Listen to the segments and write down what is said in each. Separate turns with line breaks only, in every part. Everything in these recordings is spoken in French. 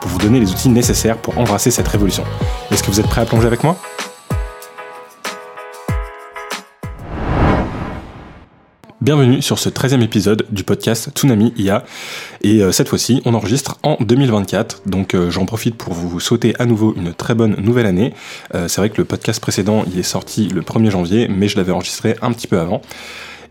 pour vous donner les outils nécessaires pour embrasser cette révolution. Est-ce que vous êtes prêts à plonger avec moi? Bienvenue sur ce 13e épisode du podcast Tsunami IA. Et euh, cette fois-ci, on enregistre en 2024. Donc euh, j'en profite pour vous souhaiter à nouveau une très bonne nouvelle année. Euh, c'est vrai que le podcast précédent, il est sorti le 1er janvier, mais je l'avais enregistré un petit peu avant.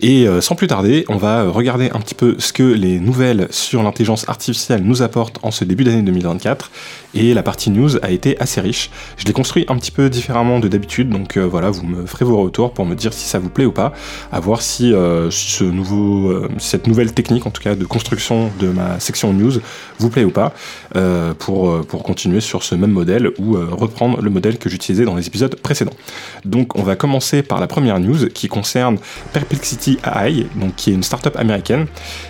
Et sans plus tarder, on va regarder un petit peu ce que les nouvelles sur l'intelligence artificielle nous apportent en ce début d'année 2024 et la partie news a été assez riche. Je l'ai construit un petit peu différemment de d'habitude, donc euh, voilà, vous me ferez vos retours pour me dire si ça vous plaît ou pas, à voir si euh, ce nouveau, euh, cette nouvelle technique, en tout cas de construction de ma section news, vous plaît ou pas, pour, pour continuer sur ce même modèle ou reprendre le modèle que j'utilisais dans les épisodes précédents. Donc on va commencer par la première news qui concerne Perplexity Qui est une startup américaine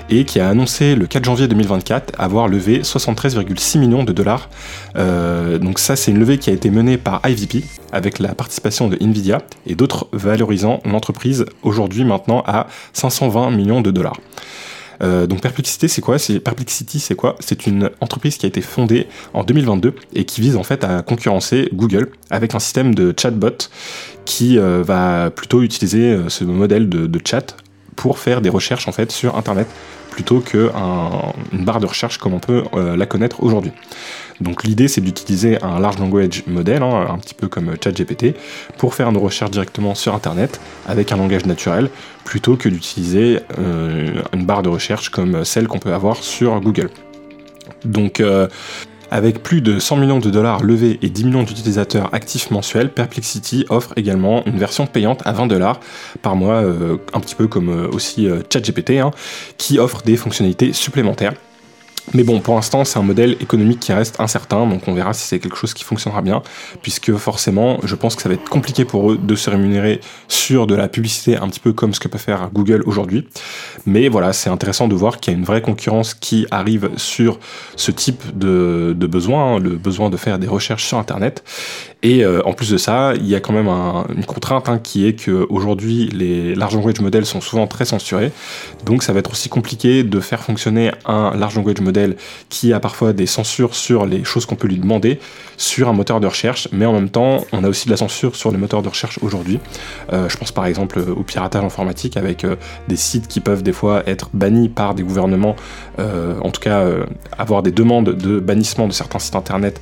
et qui a annoncé le 4 janvier 2024 avoir levé 73,6 millions de dollars euh, donc ça, c'est une levée qui a été menée par IVP avec la participation de Nvidia et d'autres valorisant l'entreprise aujourd'hui maintenant à 520 millions de dollars. Euh, donc Perplexity, c'est quoi? C'est Perplexity, c'est quoi? C'est une entreprise qui a été fondée en 2022 et qui vise en fait à concurrencer Google avec un système de chatbot qui euh, va plutôt utiliser ce modèle de, chat pour faire des recherches en fait sur Internet plutôt qu'une barre de recherche comme on peut la connaître aujourd'hui. Donc l'idée c'est d'utiliser un large language model, hein, un petit peu comme ChatGPT, pour faire nos recherches directement sur Internet avec un langage naturel, plutôt que d'utiliser euh, une barre de recherche comme celle qu'on peut avoir sur Google. Donc euh, avec plus de 100 millions de dollars levés et 10 millions d'utilisateurs actifs mensuels, Perplexity offre également une version payante à 20 dollars par mois, euh, un petit peu comme aussi ChatGPT, hein, qui offre des fonctionnalités supplémentaires. Mais bon, pour l'instant, c'est un modèle économique qui reste incertain, donc on verra si c'est quelque chose qui fonctionnera bien, puisque forcément, je pense que ça va être compliqué pour eux de se rémunérer sur de la publicité, un petit peu comme ce que peut faire Google aujourd'hui. Mais voilà, c'est intéressant de voir qu'il y a une vraie concurrence qui arrive sur ce type de, de besoin, hein, le besoin de faire des recherches sur Internet. Et euh, en plus de ça, il y a quand même une contrainte hein, qui est qu'aujourd'hui, les large language models sont souvent très censurés. Donc ça va être aussi compliqué de faire fonctionner un large language model qui a parfois des censures sur les choses qu'on peut lui demander sur un moteur de recherche. Mais en même temps, on a aussi de la censure sur les moteurs de recherche aujourd'hui. Euh, je pense par exemple au piratage informatique avec euh, des sites qui peuvent des fois être bannis par des gouvernements, en tout cas avoir des demandes de bannissement de certains sites internet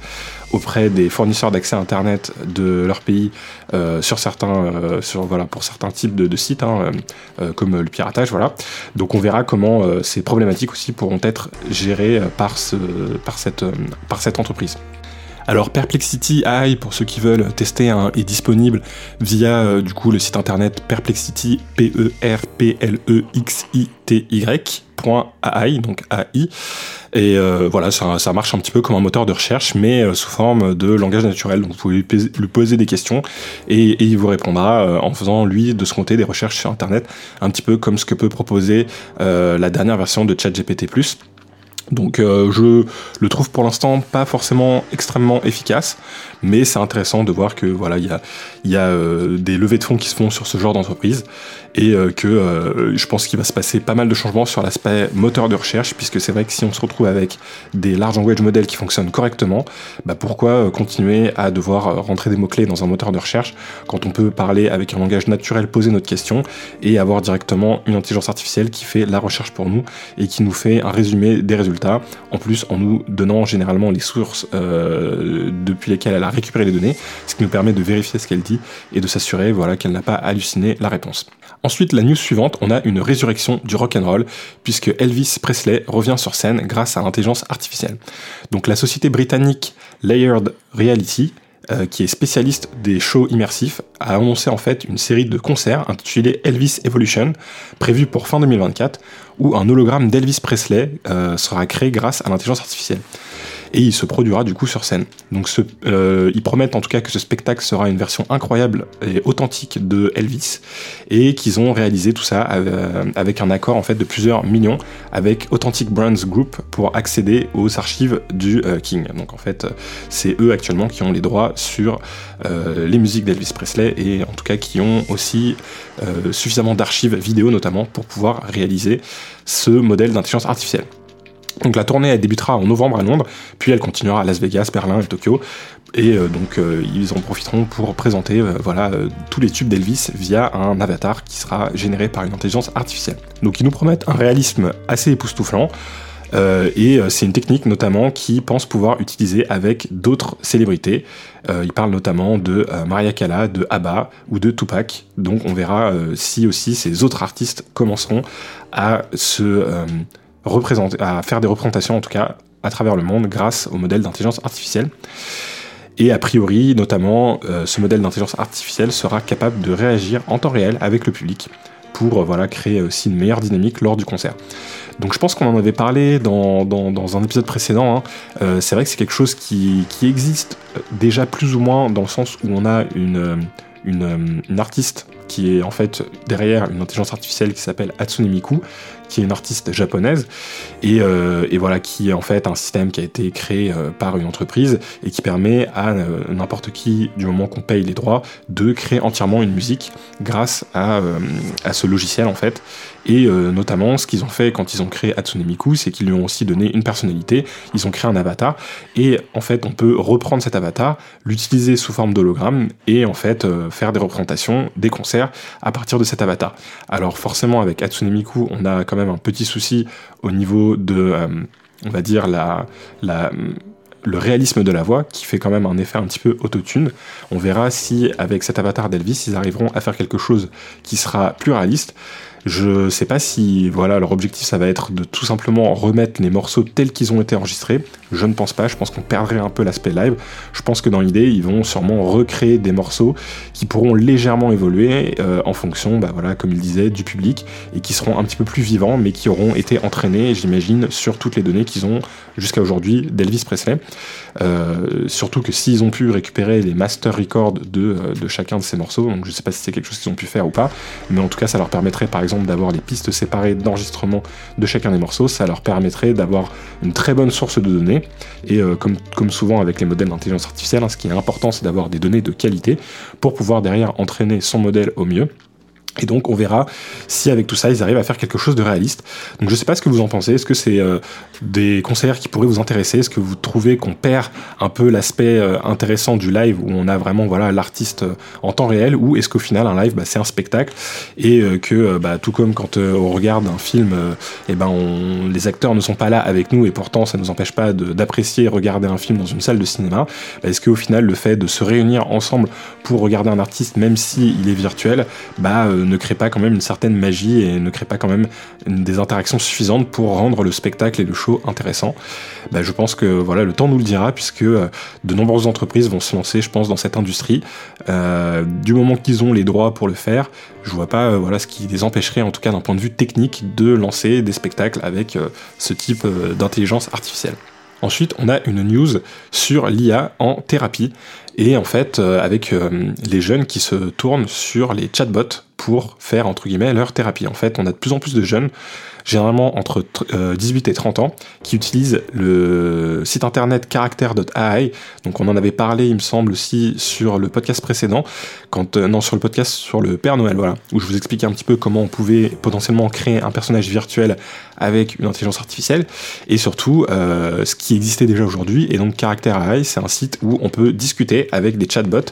auprès des fournisseurs d'accès Internet de leur pays euh, sur certains, euh, voilà, pour certains types de, sites, hein, euh, comme le piratage. Voilà. Donc on verra comment ces problématiques aussi pourront être gérées par, ce, par, cette, par cette entreprise. Alors Perplexity AI, pour ceux qui veulent tester, hein, est disponible via du coup le site internet perplexity p e r p l e x i t y .ai, donc AI. Et euh, voilà, ça, marche un petit peu comme un moteur de recherche, mais euh, sous forme de langage naturel. Donc vous pouvez lui poser des questions et, il vous répondra euh, en faisant, lui, de ce côté, des recherches sur Internet, un petit peu comme ce que peut proposer la dernière version de ChatGPT+. Donc je le trouve pour l'instant pas forcément extrêmement efficace, mais c'est intéressant de voir que voilà il y a, y a des levées de fonds qui se font sur ce genre d'entreprise et euh, que euh, je pense qu'il va se passer pas mal de changements sur l'aspect moteur de recherche, puisque c'est vrai que si on se retrouve avec des large language models qui fonctionnent correctement, bah pourquoi euh, continuer à devoir rentrer des mots-clés dans un moteur de recherche quand on peut parler avec un langage naturel, poser notre question et avoir directement une intelligence artificielle qui fait la recherche pour nous et qui nous fait un résumé des résultats, en plus en nous donnant généralement les sources depuis lesquelles elle a récupéré les données, ce qui nous permet de vérifier ce qu'elle dit et de s'assurer voilà, qu'elle n'a pas halluciné la réponse. Ensuite, la news suivante, on a une résurrection du rock'n'roll, puisque Elvis Presley revient sur scène grâce à l'intelligence artificielle. Donc la société britannique Layered Reality, euh, qui est spécialiste des shows immersifs, a annoncé en fait une série de concerts intitulés Elvis Evolution, prévue pour fin 2024, où un hologramme d'Elvis Presley euh, sera créé grâce à l'intelligence artificielle. Et il se produira du coup sur scène. Donc euh, ils promettent en tout cas que ce spectacle sera une version incroyable et authentique de Elvis et qu'ils ont réalisé tout ça euh, avec un accord en fait de plusieurs millions avec Authentic Brands Group pour accéder aux archives du euh, King. Donc en fait c'est eux actuellement qui ont les droits sur les musiques d'Elvis Presley et en tout cas qui ont aussi suffisamment d'archives vidéo notamment pour pouvoir réaliser ce modèle d'intelligence artificielle. Donc la tournée elle débutera en novembre à Londres, puis elle continuera à Las Vegas, Berlin et Tokyo. Et euh, donc euh, ils en profiteront pour présenter euh, voilà, tous les tubes d'Elvis via un avatar qui sera généré par une intelligence artificielle. Donc ils nous promettent un réalisme assez époustouflant. et c'est une technique notamment qu'ils pensent pouvoir utiliser avec d'autres célébrités. ils parlent notamment de Maria Callas, de ABBA ou de Tupac. Donc on verra si aussi ces autres artistes commenceront à se à faire des représentations en tout cas à travers le monde grâce au modèle d'intelligence artificielle. Et a priori, notamment, euh, ce modèle d'intelligence artificielle sera capable de réagir en temps réel avec le public pour euh, voilà, créer aussi une meilleure dynamique lors du concert. Donc je pense qu'on en avait parlé dans, dans, un épisode précédent. Hein. Euh, c'est vrai que c'est quelque chose qui, qui, existe déjà plus ou moins dans le sens où on a une, une, une artiste qui est en fait derrière une intelligence artificielle qui s'appelle Hatsune Miku, qui est une artiste japonaise, et, euh, et, voilà, qui est en fait un système qui a été créé euh, par une entreprise et qui permet à euh, n'importe qui, du moment qu'on paye les droits, de créer entièrement une musique grâce à, à ce logiciel en fait. Et notamment, ce qu'ils ont fait quand ils ont créé Hatsune Miku, c'est qu'ils lui ont aussi donné une personnalité, ils ont créé un avatar, et en fait, on peut reprendre cet avatar, l'utiliser sous forme d'hologramme, et en fait, faire des représentations, des concerts à partir de cet avatar. Alors forcément, avec Hatsune Miku, on a même un petit souci au niveau de, euh, on va dire, la, la, le réalisme de la voix, qui fait quand même un effet un petit peu autotune. On verra si, avec cet avatar d'Elvis, ils arriveront à faire quelque chose qui sera plus réaliste. Je sais pas si voilà leur objectif ça va être de tout simplement remettre les morceaux tels qu'ils ont été enregistrés. Je ne pense pas, je pense qu'on perdrait un peu l'aspect live. Je pense que dans l'idée, ils vont sûrement recréer des morceaux qui pourront légèrement évoluer euh, en fonction, bah voilà, comme il disait, du public et qui seront un petit peu plus vivants, mais qui auront été entraînés, j'imagine, sur toutes les données qu'ils ont jusqu'à aujourd'hui d'Elvis Presley. Euh, surtout que s'ils ont pu récupérer les master records de, euh, de chacun de ces morceaux, donc je sais pas si c'est quelque chose qu'ils ont pu faire ou pas, mais en tout cas ça leur permettrait par exemple d'avoir les pistes séparées d'enregistrement de chacun des morceaux, ça leur permettrait d'avoir une très bonne source de données. Et euh, comme, souvent avec les modèles d'intelligence artificielle, hein, ce qui est important, c'est d'avoir des données de qualité pour pouvoir derrière entraîner son modèle au mieux. Et donc on verra si avec tout ça ils arrivent à faire quelque chose de réaliste. Donc je sais pas ce que vous en pensez. Est-ce que c'est euh, des concerts qui pourraient vous intéresser? Est-ce que vous trouvez qu'on perd un peu l'aspect euh, intéressant du live où on a vraiment voilà l'artiste euh, en temps réel? Ou est-ce qu'au final un live bah, c'est un spectacle et que bah, tout comme quand on regarde un film, et ben les acteurs ne sont pas là avec nous et pourtant ça ne nous empêche pas d'apprécier regarder un film dans une salle de cinéma. Bah, est-ce qu'au final le fait de se réunir ensemble pour regarder un artiste même si est virtuel, bah ne crée pas quand même une certaine magie et ne crée pas quand même des interactions suffisantes pour rendre le spectacle et le show intéressant. Bah, je pense que voilà, le temps nous le dira puisque euh, de nombreuses entreprises vont se lancer, je pense, dans cette industrie. Euh, du moment qu'ils ont les droits pour le faire, je vois pas euh, voilà ce qui les empêcherait, en tout cas d'un point de vue technique, de lancer des spectacles avec ce type d'intelligence artificielle. Ensuite, on a une news sur l'IA en thérapie et en fait avec les jeunes qui se tournent sur les chatbots pour faire entre guillemets leur thérapie. En fait, on a de plus en plus de jeunes, généralement entre 18 euh, et 30 ans, qui utilisent le site internet character.ai. Donc on en avait parlé, il me semble aussi sur le podcast précédent, euh, non sur le podcast sur le Père Noël, voilà, où je vous expliquais un petit peu comment on pouvait potentiellement créer un personnage virtuel avec une intelligence artificielle et surtout euh, ce qui existait déjà aujourd'hui. Et donc Character.ai, c'est un site où on peut discuter avec des chatbots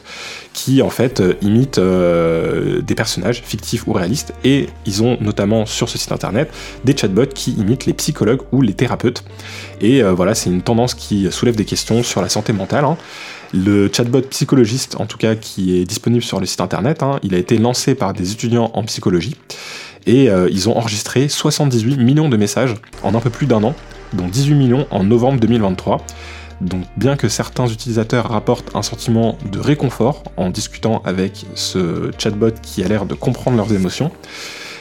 qui en fait imitent des personnages fictifs ou réalistes, et ils ont notamment sur ce site internet des chatbots qui imitent les psychologues ou les thérapeutes. Et euh, voilà, c'est une tendance qui soulève des questions sur la santé mentale. Hein. Le chatbot psychologiste, en tout cas, qui est disponible sur le site internet, hein, il a été lancé par des étudiants en psychologie et euh, ils ont enregistré 78 millions de messages en un peu plus d'un an, dont 18 millions en novembre 2023. Donc bien que certains utilisateurs rapportent un sentiment de réconfort en discutant avec ce chatbot qui a l'air de comprendre leurs émotions,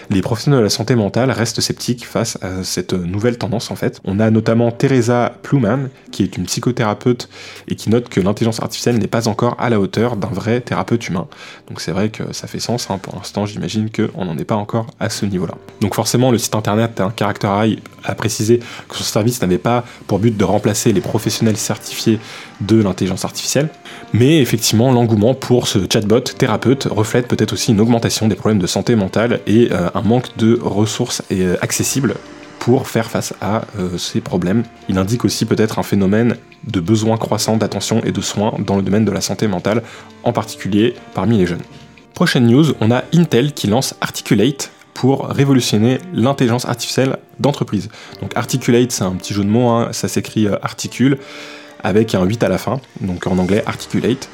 les professionnels de la santé mentale restent sceptiques face à cette nouvelle tendance en fait. On a notamment Teresa Pluman, qui est une psychothérapeute et qui note que l'intelligence artificielle n'est pas encore à la hauteur d'un vrai thérapeute humain. Donc c'est vrai que ça fait sens, hein. pour l'instant j'imagine qu'on n'en est pas encore à ce niveau-là. Donc forcément le site internet un caractère a précisé que son service n'avait pas pour but de remplacer les professionnels certifiés de l'intelligence artificielle, mais effectivement l'engouement pour ce chatbot thérapeute reflète peut-être aussi une augmentation des problèmes de santé mentale et euh, un manque de ressources euh, accessibles pour faire face à euh, ces problèmes. Il indique aussi peut-être un phénomène de besoin croissant d'attention et de soins dans le domaine de la santé mentale, en particulier parmi les jeunes. Prochaine news, on a Intel qui lance Articulate pour révolutionner l'intelligence artificielle d'entreprise. Donc Articulate, c'est un petit jeu de mots, hein. ça s'écrit articule avec un 8 à la fin, donc en anglais Articulate.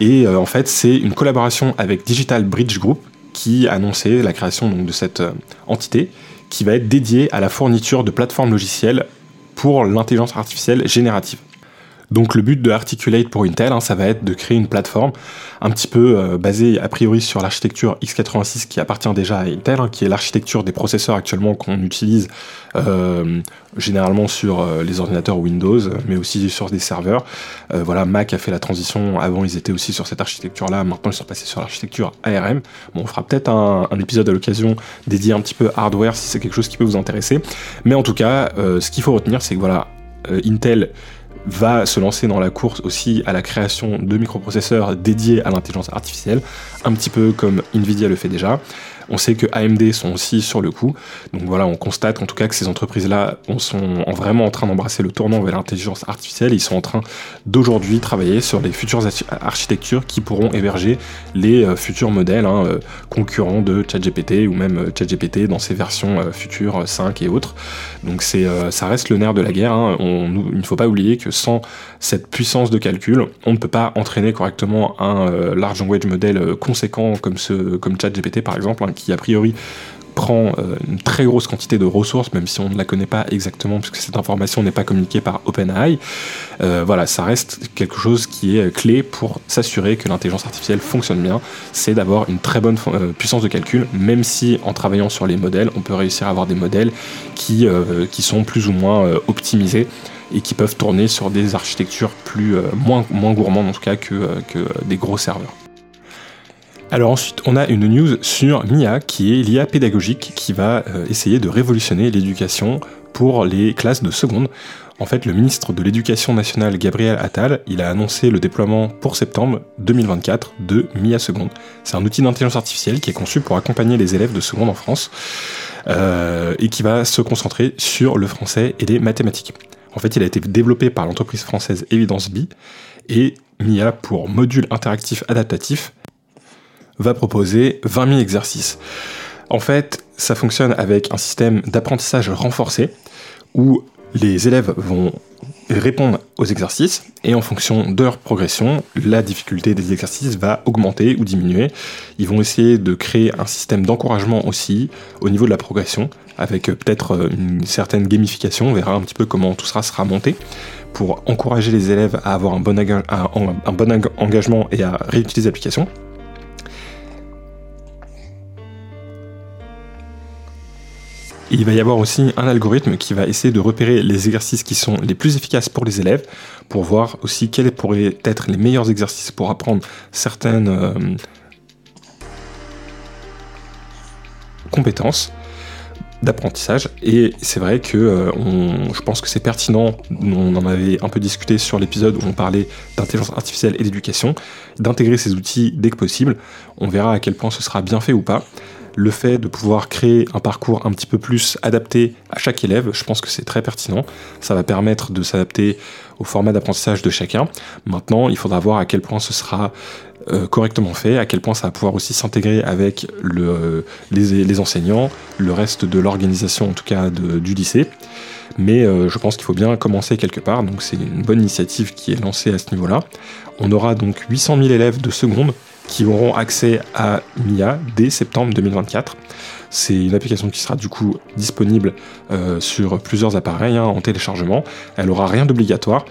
Et euh, en fait, c'est une collaboration avec Digital Bridge Group qui a annoncé la création de cette entité qui va être dédié à la fourniture de plateformes logicielles pour l'intelligence artificielle générative. Donc le but de Articulate pour Intel, hein, ça va être de créer une plateforme un petit peu euh, basée a priori sur l'architecture x86 qui appartient déjà à Intel, hein, qui est l'architecture des processeurs actuellement qu'on utilise euh, généralement sur euh, les ordinateurs Windows, mais aussi sur des serveurs. voilà, Mac a fait la transition. Avant, ils étaient aussi sur cette architecture-là. Maintenant, ils sont passés sur l'architecture ARM. Bon, on fera peut-être un, un, épisode à l'occasion dédié un petit peu hardware si c'est quelque chose qui peut vous intéresser. Mais en tout cas, ce qu'il faut retenir, c'est que voilà, Intel va se lancer dans la course aussi à la création de microprocesseurs dédiés à l'intelligence artificielle, un petit peu comme Nvidia le fait déjà. On sait que AMD sont aussi sur le coup. Donc voilà, on constate en tout cas que ces entreprises-là sont vraiment en train d'embrasser le tournant vers l'intelligence artificielle. Ils sont en train d'aujourd'hui travailler sur les futures architectures qui pourront héberger les euh, futurs modèles hein, euh, concurrents de ChatGPT ou même euh, ChatGPT dans ses versions futures 5 et autres. Donc ça reste le nerf de la guerre. Hein. il ne faut pas oublier que sans cette puissance de calcul, on ne peut pas entraîner correctement un large language model conséquent comme ChatGPT par exemple, hein, qui a priori prend euh, une très grosse quantité de ressources, même si on ne la connaît pas exactement, puisque cette information n'est pas communiquée par OpenAI. Euh, voilà, ça reste quelque chose qui est clé pour s'assurer que l'intelligence artificielle fonctionne bien, c'est d'avoir une très bonne euh, puissance de calcul, même si en travaillant sur les modèles, on peut réussir à avoir des modèles qui, qui sont plus ou moins optimisés et qui peuvent tourner sur des architectures plus, moins, moins gourmandes en tout cas que, que des gros serveurs. Alors ensuite, on a une news sur MIA, qui est l'IA pédagogique, qui va euh, essayer de révolutionner l'éducation pour les classes de seconde. En fait, le ministre de l'Éducation nationale, Gabriel Attal, il a annoncé le déploiement pour septembre 2024 de MIA Seconde. C'est un outil d'intelligence artificielle qui est conçu pour accompagner les élèves de seconde en France euh, et qui va se concentrer sur le français et les mathématiques. En fait, il a été développé par l'entreprise française Evidence B et MIA pour module interactif adaptatif va proposer 20 000 exercices. En fait, ça fonctionne avec un système d'apprentissage renforcé où les élèves vont répondre aux exercices et en fonction de leur progression, la difficulté des exercices va augmenter ou diminuer. Ils vont essayer de créer un système d'encouragement aussi au niveau de la progression avec peut-être une certaine gamification. On verra un petit peu comment tout ça sera monté pour encourager les élèves à avoir un bon engagement et à réutiliser l'application. Il va y avoir aussi un algorithme qui va essayer de repérer les exercices qui sont les plus efficaces pour les élèves, pour voir aussi quels pourraient être les meilleurs exercices pour apprendre certaines euh, compétences d'apprentissage. Et c'est vrai que euh, je pense que c'est pertinent, on en avait un peu discuté sur l'épisode où on parlait d'intelligence artificielle et d'éducation, d'intégrer ces outils dès que possible. On verra à quel point ce sera bien fait ou pas le fait de pouvoir créer un parcours un petit peu plus adapté à chaque élève, je pense que c'est très pertinent. Ça va permettre de s'adapter au format d'apprentissage de chacun. Maintenant, il faudra voir à quel point ce sera euh, correctement fait, à quel point ça va pouvoir aussi s'intégrer avec le, les, enseignants, le reste de l'organisation en tout cas du lycée. Mais euh, je pense qu'il faut bien commencer quelque part, donc c'est une bonne initiative qui est lancée à ce niveau-là. On aura donc 800 000 élèves de seconde qui auront accès à MIA dès septembre 2024. C'est une application qui sera du coup disponible euh, sur plusieurs appareils hein, en téléchargement. Elle aura rien d'obligatoire.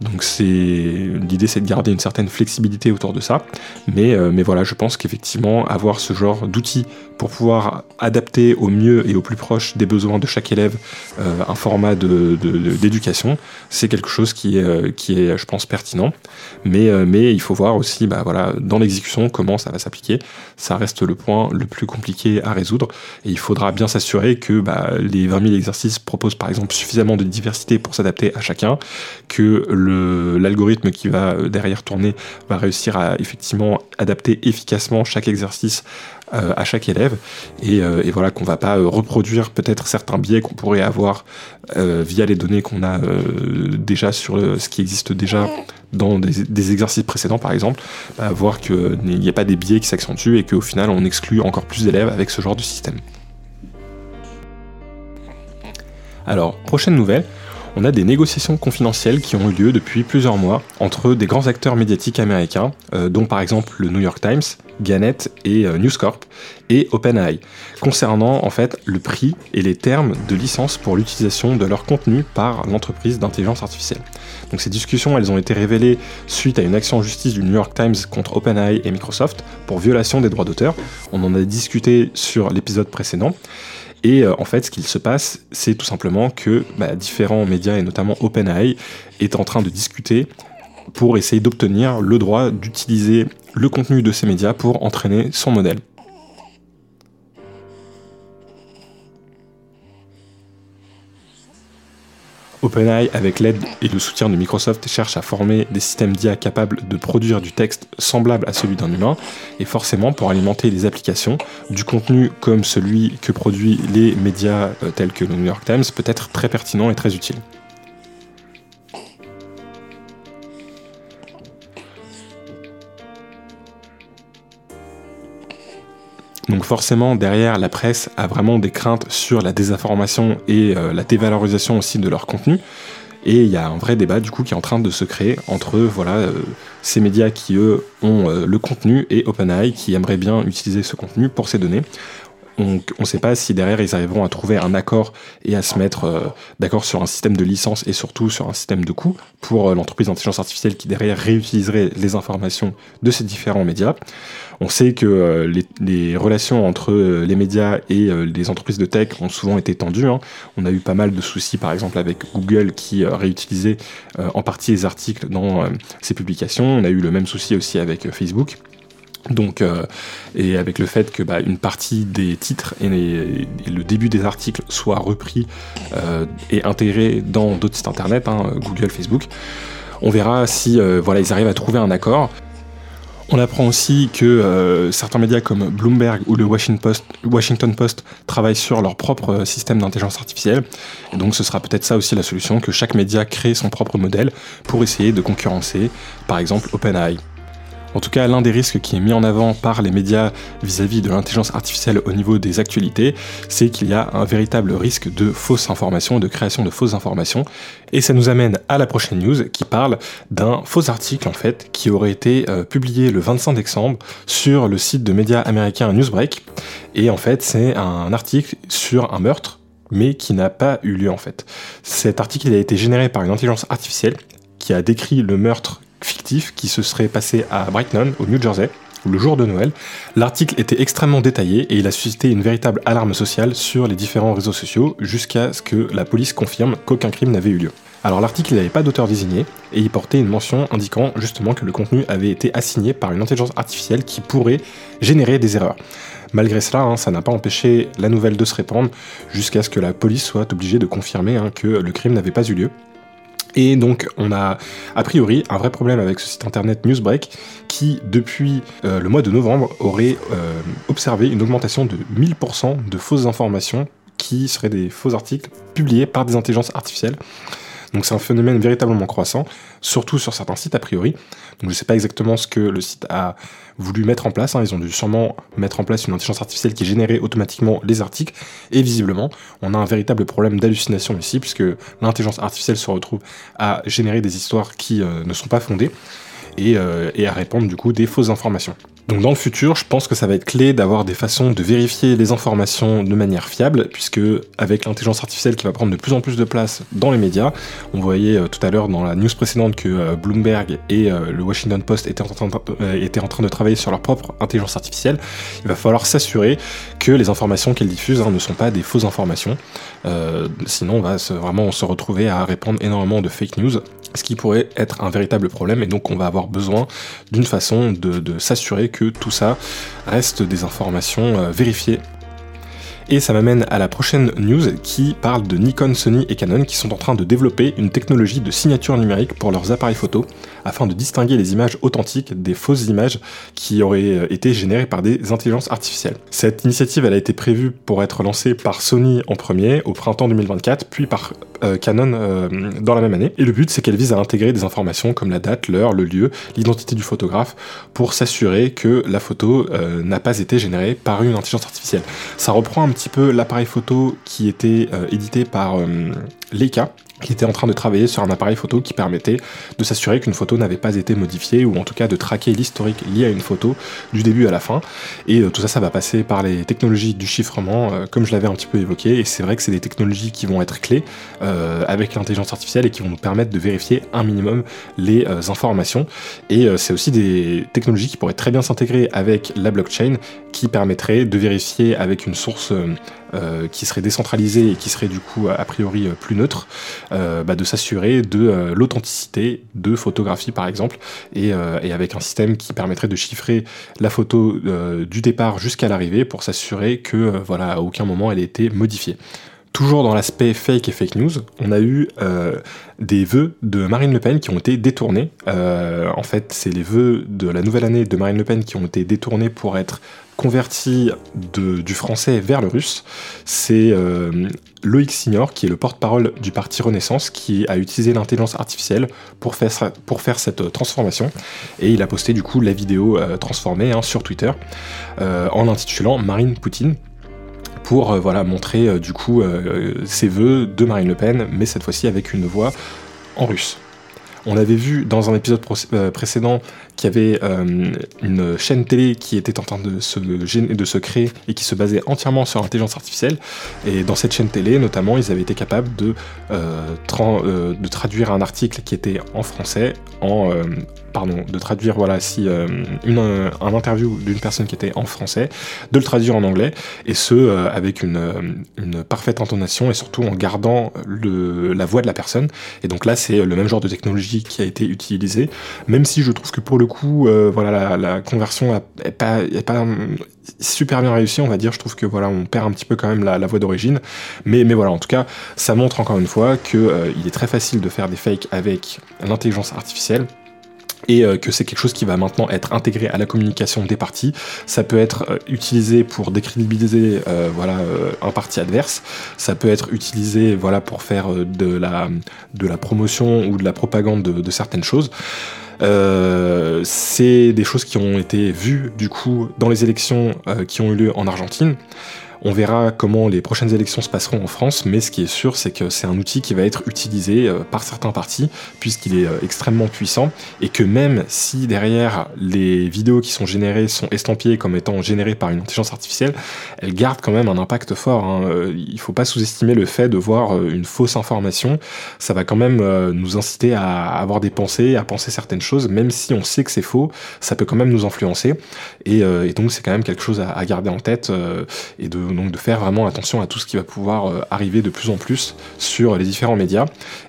Donc l'idée, c'est de garder une certaine flexibilité autour de ça. Mais, euh, mais voilà, je pense qu'effectivement, avoir ce genre d'outils pour pouvoir adapter au mieux et au plus proche des besoins de chaque élève euh, un format d'éducation, de, c'est quelque chose qui est, euh, qui est, je pense, pertinent. Mais, mais il faut voir aussi, bah, voilà, dans l'exécution, comment ça va s'appliquer. Ça reste le point le plus compliqué à résoudre. Et il faudra bien s'assurer que bah, les 20 000 exercices proposent par exemple suffisamment de diversité pour s'adapter à chacun, que l'algorithme qui va euh, derrière tourner va réussir à effectivement adapter efficacement chaque exercice euh, à chaque élève et, euh, voilà qu'on va pas reproduire peut-être certains biais qu'on pourrait avoir via les données qu'on a déjà sur ce qui existe déjà dans des, exercices précédents par exemple, voir qu'il n'y a pas des biais qui s'accentuent et qu'au final on exclut encore plus d'élèves avec ce genre de système. Alors, prochaine nouvelle, on a des négociations confidentielles qui ont eu lieu depuis plusieurs mois entre des grands acteurs médiatiques américains, euh, dont par exemple le New York Times, Gannett et euh, News Corp, et OpenAI, concernant en fait le prix et les termes de licence pour l'utilisation de leur contenu par l'entreprise d'intelligence artificielle. Donc ces discussions, elles ont été révélées suite à une action en justice du New York Times contre OpenAI et Microsoft pour violation des droits d'auteur. On en a discuté sur l'épisode précédent. Et euh, en fait, ce qu'il se passe, c'est tout simplement que bah, différents médias, et notamment OpenAI, est en train de discuter pour essayer d'obtenir le droit d'utiliser le contenu de ces médias pour entraîner son modèle. OpenAI, avec l'aide et le soutien de Microsoft, cherche à former des systèmes d'IA capables de produire du texte semblable à celui d'un humain, et forcément pour alimenter des applications, du contenu comme celui que produisent les médias euh, tels que le New York Times peut être très pertinent et très utile. Donc forcément, derrière, la presse a vraiment des craintes sur la désinformation et euh, la dévalorisation aussi de leur contenu. Et il y a un vrai débat du coup qui est en train de se créer entre voilà euh, ces médias qui eux ont euh, le contenu et OpenAI qui aimerait bien utiliser ce contenu pour ces données on ne sait pas si derrière ils arriveront à trouver un accord et à se mettre euh, d'accord sur un système de licence et surtout sur un système de coût pour euh, l'entreprise d'intelligence artificielle qui derrière réutiliserait les informations de ces différents médias. On sait que euh, les, relations entre les médias et les entreprises de tech ont souvent été tendues. Hein. On a eu pas mal de soucis par exemple avec Google qui réutilisait en partie les articles dans ses publications. On a eu le même souci aussi avec Facebook. Donc, euh, et avec le fait que bah, une partie des titres et, le début des articles soient repris euh, et intégrés dans d'autres sites internet, hein, Google, Facebook, on verra si euh, voilà ils arrivent à trouver un accord. On apprend aussi que certains médias comme Bloomberg ou le Washington Post, Washington Post travaillent sur leur propre système d'intelligence artificielle. Et donc ce sera peut-être ça aussi la solution, que chaque média crée son propre modèle pour essayer de concurrencer, par exemple, OpenAI. En tout cas, l'un des risques qui est mis en avant par les médias vis-à-vis de l'intelligence artificielle au niveau des actualités, c'est qu'il y a un véritable risque de fausses informations, de création de fausses informations. Et ça nous amène à la prochaine news qui parle d'un faux article en fait qui aurait été euh, publié le 25 décembre sur le site de médias américain Newsbreak. Et en fait, c'est un article sur un meurtre mais qui n'a pas eu lieu en fait. Cet article a été généré par une intelligence artificielle qui a décrit le meurtre fictif qui se serait passé à Brighton, au New Jersey, le jour de Noël. L'article était extrêmement détaillé et il a suscité une véritable alarme sociale sur les différents réseaux sociaux jusqu'à ce que la police confirme qu'aucun crime n'avait eu lieu. Alors l'article n'avait pas d'auteur désigné et il portait une mention indiquant justement que le contenu avait été assigné par une intelligence artificielle qui pourrait générer des erreurs. Malgré cela, hein, ça n'a pas empêché la nouvelle de se répandre jusqu'à ce que la police soit obligée de confirmer hein, que le crime n'avait pas eu lieu. Et donc, on a a priori un vrai problème avec ce site internet Newsbreak qui, depuis euh, le mois de novembre, aurait euh, observé une augmentation de 1000% de fausses informations qui seraient des faux articles publiés par des intelligences artificielles. Donc c'est un phénomène véritablement croissant, surtout sur certains sites a priori. Donc je ne sais pas exactement ce que le site a voulu mettre en place. Hein. Ils ont dû sûrement mettre en place une intelligence artificielle qui générait automatiquement les articles. Et visiblement, on a un véritable problème d'hallucination ici, puisque l'intelligence artificielle se retrouve à générer des histoires qui euh, ne sont pas fondées euh, et à répandre du coup des fausses informations. Donc dans le futur, je pense que ça va être clé d'avoir des façons de vérifier les informations de manière fiable, puisque avec l'intelligence artificielle qui va prendre de plus en plus de place dans les médias, on voyait euh, tout à l'heure dans la news précédente que euh, Bloomberg et euh, le Washington Post étaient en, train de, de travailler sur leur propre intelligence artificielle, il va falloir s'assurer que les informations qu'elles diffusent hein, ne sont pas des fausses informations. sinon, on va vraiment se retrouver à répandre énormément de fake news ce qui pourrait être un véritable problème et donc on va avoir besoin d'une façon de, s'assurer que tout ça reste des informations euh, vérifiées et ça m'amène à la prochaine news qui parle de Nikon, Sony et Canon qui sont en train de développer une technologie de signature numérique pour leurs appareils photo afin de distinguer les images authentiques des fausses images qui auraient euh, été générées par des intelligences artificielles. Cette initiative elle a été prévue pour être lancée par Sony en premier au printemps 2024 puis par Canon euh, dans la même année et le but c'est qu'elle vise à intégrer des informations comme la date, l'heure, le lieu, l'identité du photographe pour s'assurer que la photo n'a pas été générée par une intelligence artificielle. Ça reprend un petit peu l'appareil photo qui était euh, édité par euh, Leica, qui était en train de travailler sur un appareil photo qui permettait de s'assurer qu'une photo n'avait pas été modifiée ou en tout cas de traquer l'historique lié à une photo du début à la fin. Et euh, tout ça, ça va passer par les technologies du chiffrement, comme je l'avais un petit peu évoqué. Et c'est vrai que c'est des technologies qui vont être clés avec l'intelligence artificielle et qui vont nous permettre de vérifier un minimum les informations. Et c'est aussi des technologies qui pourraient très bien s'intégrer avec la blockchain qui permettrait de vérifier avec une source euh, qui serait décentralisée et qui serait du coup a priori plus neutre, euh, bah, de s'assurer de euh, l'authenticité de photographie par exemple, et, avec un système qui permettrait de chiffrer la photo du départ jusqu'à l'arrivée pour s'assurer que voilà à aucun moment elle ait été modifiée. Toujours dans l'aspect fake et fake news, on a eu des vœux de Marine Le Pen qui ont été détournés. en fait, c'est les vœux de la nouvelle année de Marine Le Pen qui ont été détournés pour être converti du français vers le russe, c'est euh, Loïc Signor, qui est le porte-parole du parti Renaissance, qui a utilisé l'intelligence artificielle pour faire, cette euh, transformation. Et il a posté du coup la vidéo euh, transformée hein, sur Twitter en l'intitulant Marine Poutine pour voilà montrer du coup ses vœux de Marine Le Pen, mais cette fois-ci avec une voix en russe. On avait vu dans un épisode précédent qui avait euh, une chaîne télé qui était en train de se, de se créer et qui se basait entièrement sur l'intelligence artificielle. Et dans cette chaîne télé, notamment, ils avaient été capables de, euh, euh, de traduire un article qui était en français en pardon, de traduire voilà si une, un interview d'une personne qui était en français, de le traduire en anglais et ce avec une, une, parfaite intonation et surtout en gardant le, la voix de la personne. Et donc là c'est le même genre de technologie qui a été utilisé, même si je trouve que pour le coup, euh, voilà, la, conversion est pas, pas super bien réussie, on va dire. Je trouve que voilà, on perd un petit peu quand même la, voix d'origine. Mais, mais voilà, en tout cas, ça montre encore une fois qu'il euh, il est très facile de faire des fakes avec l'intelligence artificielle et euh, que c'est quelque chose qui va maintenant être intégré à la communication des partis. Ça peut être utilisé pour décrédibiliser voilà un parti adverse. Ça peut être utilisé voilà pour faire de la de la promotion ou de la propagande de, de certaines choses. Euh, c'est des choses qui ont été vues du coup dans les élections euh, qui ont eu lieu en Argentine. On verra comment les prochaines élections se passeront en France, mais ce qui est sûr, c'est que c'est un outil qui va être utilisé euh, par certains partis, puisqu'il est euh, extrêmement puissant, et que même si derrière les vidéos qui sont générées sont estampillées comme étant générées par une intelligence artificielle, elles gardent quand même un impact fort. Hein. Euh, il faut pas sous-estimer le fait de voir une fausse information. Ça va quand même nous inciter à avoir des pensées, à penser certaines choses, même si on sait que c'est faux, ça peut quand même nous influencer. Et, donc c'est quand même quelque chose à, garder en tête et de donc de faire vraiment attention à tout ce qui va pouvoir euh, arriver de plus en plus sur les différents médias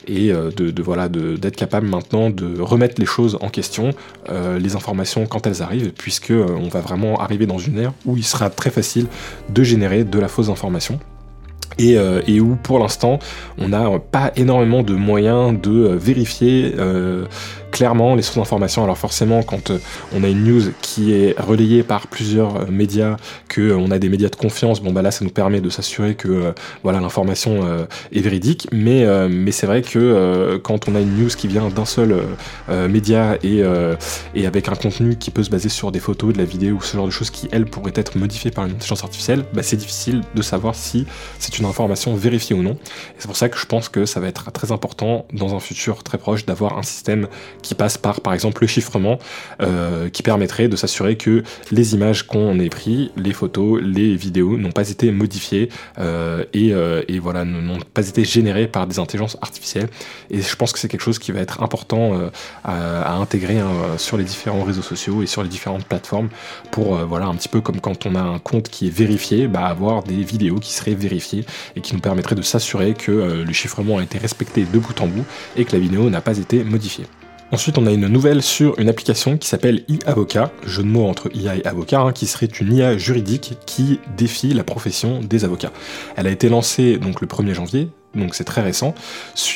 et euh, de, voilà d'être capable maintenant de remettre les choses en question, euh, les informations quand elles arrivent, puisque on va vraiment arriver dans une ère où il sera très facile de générer de la fausse information. Et, où pour l'instant on n'a pas énormément de moyens de vérifier clairement les sources d'information. Alors forcément, quand euh, on a une news qui est relayée par plusieurs euh, médias, que euh, on a des médias de confiance, bon bah là ça nous permet de s'assurer que voilà l'information est véridique. Mais mais c'est vrai que quand on a une news qui vient d'un seul média et et avec un contenu qui peut se baser sur des photos, de la vidéo ou ce genre de choses qui elles pourraient être modifiées par une intelligence artificielle, bah, c'est difficile de savoir si c'est une information vérifiée ou non. Et c'est pour ça que je pense que ça va être très important dans un futur très proche d'avoir un système qui passe par par exemple le chiffrement, qui permettrait de s'assurer que les images qu'on ait prises, les photos, les vidéos n'ont pas été modifiées et, et, voilà n'ont pas été générées par des intelligences artificielles. Et je pense que c'est quelque chose qui va être important à, intégrer hein, sur les différents réseaux sociaux et sur les différentes plateformes pour voilà un petit peu comme quand on a un compte qui est vérifié, bah, avoir des vidéos qui seraient vérifiées et qui nous permettraient de s'assurer que euh, le chiffrement a été respecté de bout en bout et que la vidéo n'a pas été modifiée. Ensuite, on a une nouvelle sur une application qui s'appelle e-avocat, jeu de mots entre IA et avocat, hein, qui serait une IA juridique qui défie la profession des avocats. Elle a été lancée donc le 1er janvier, donc c'est très récent,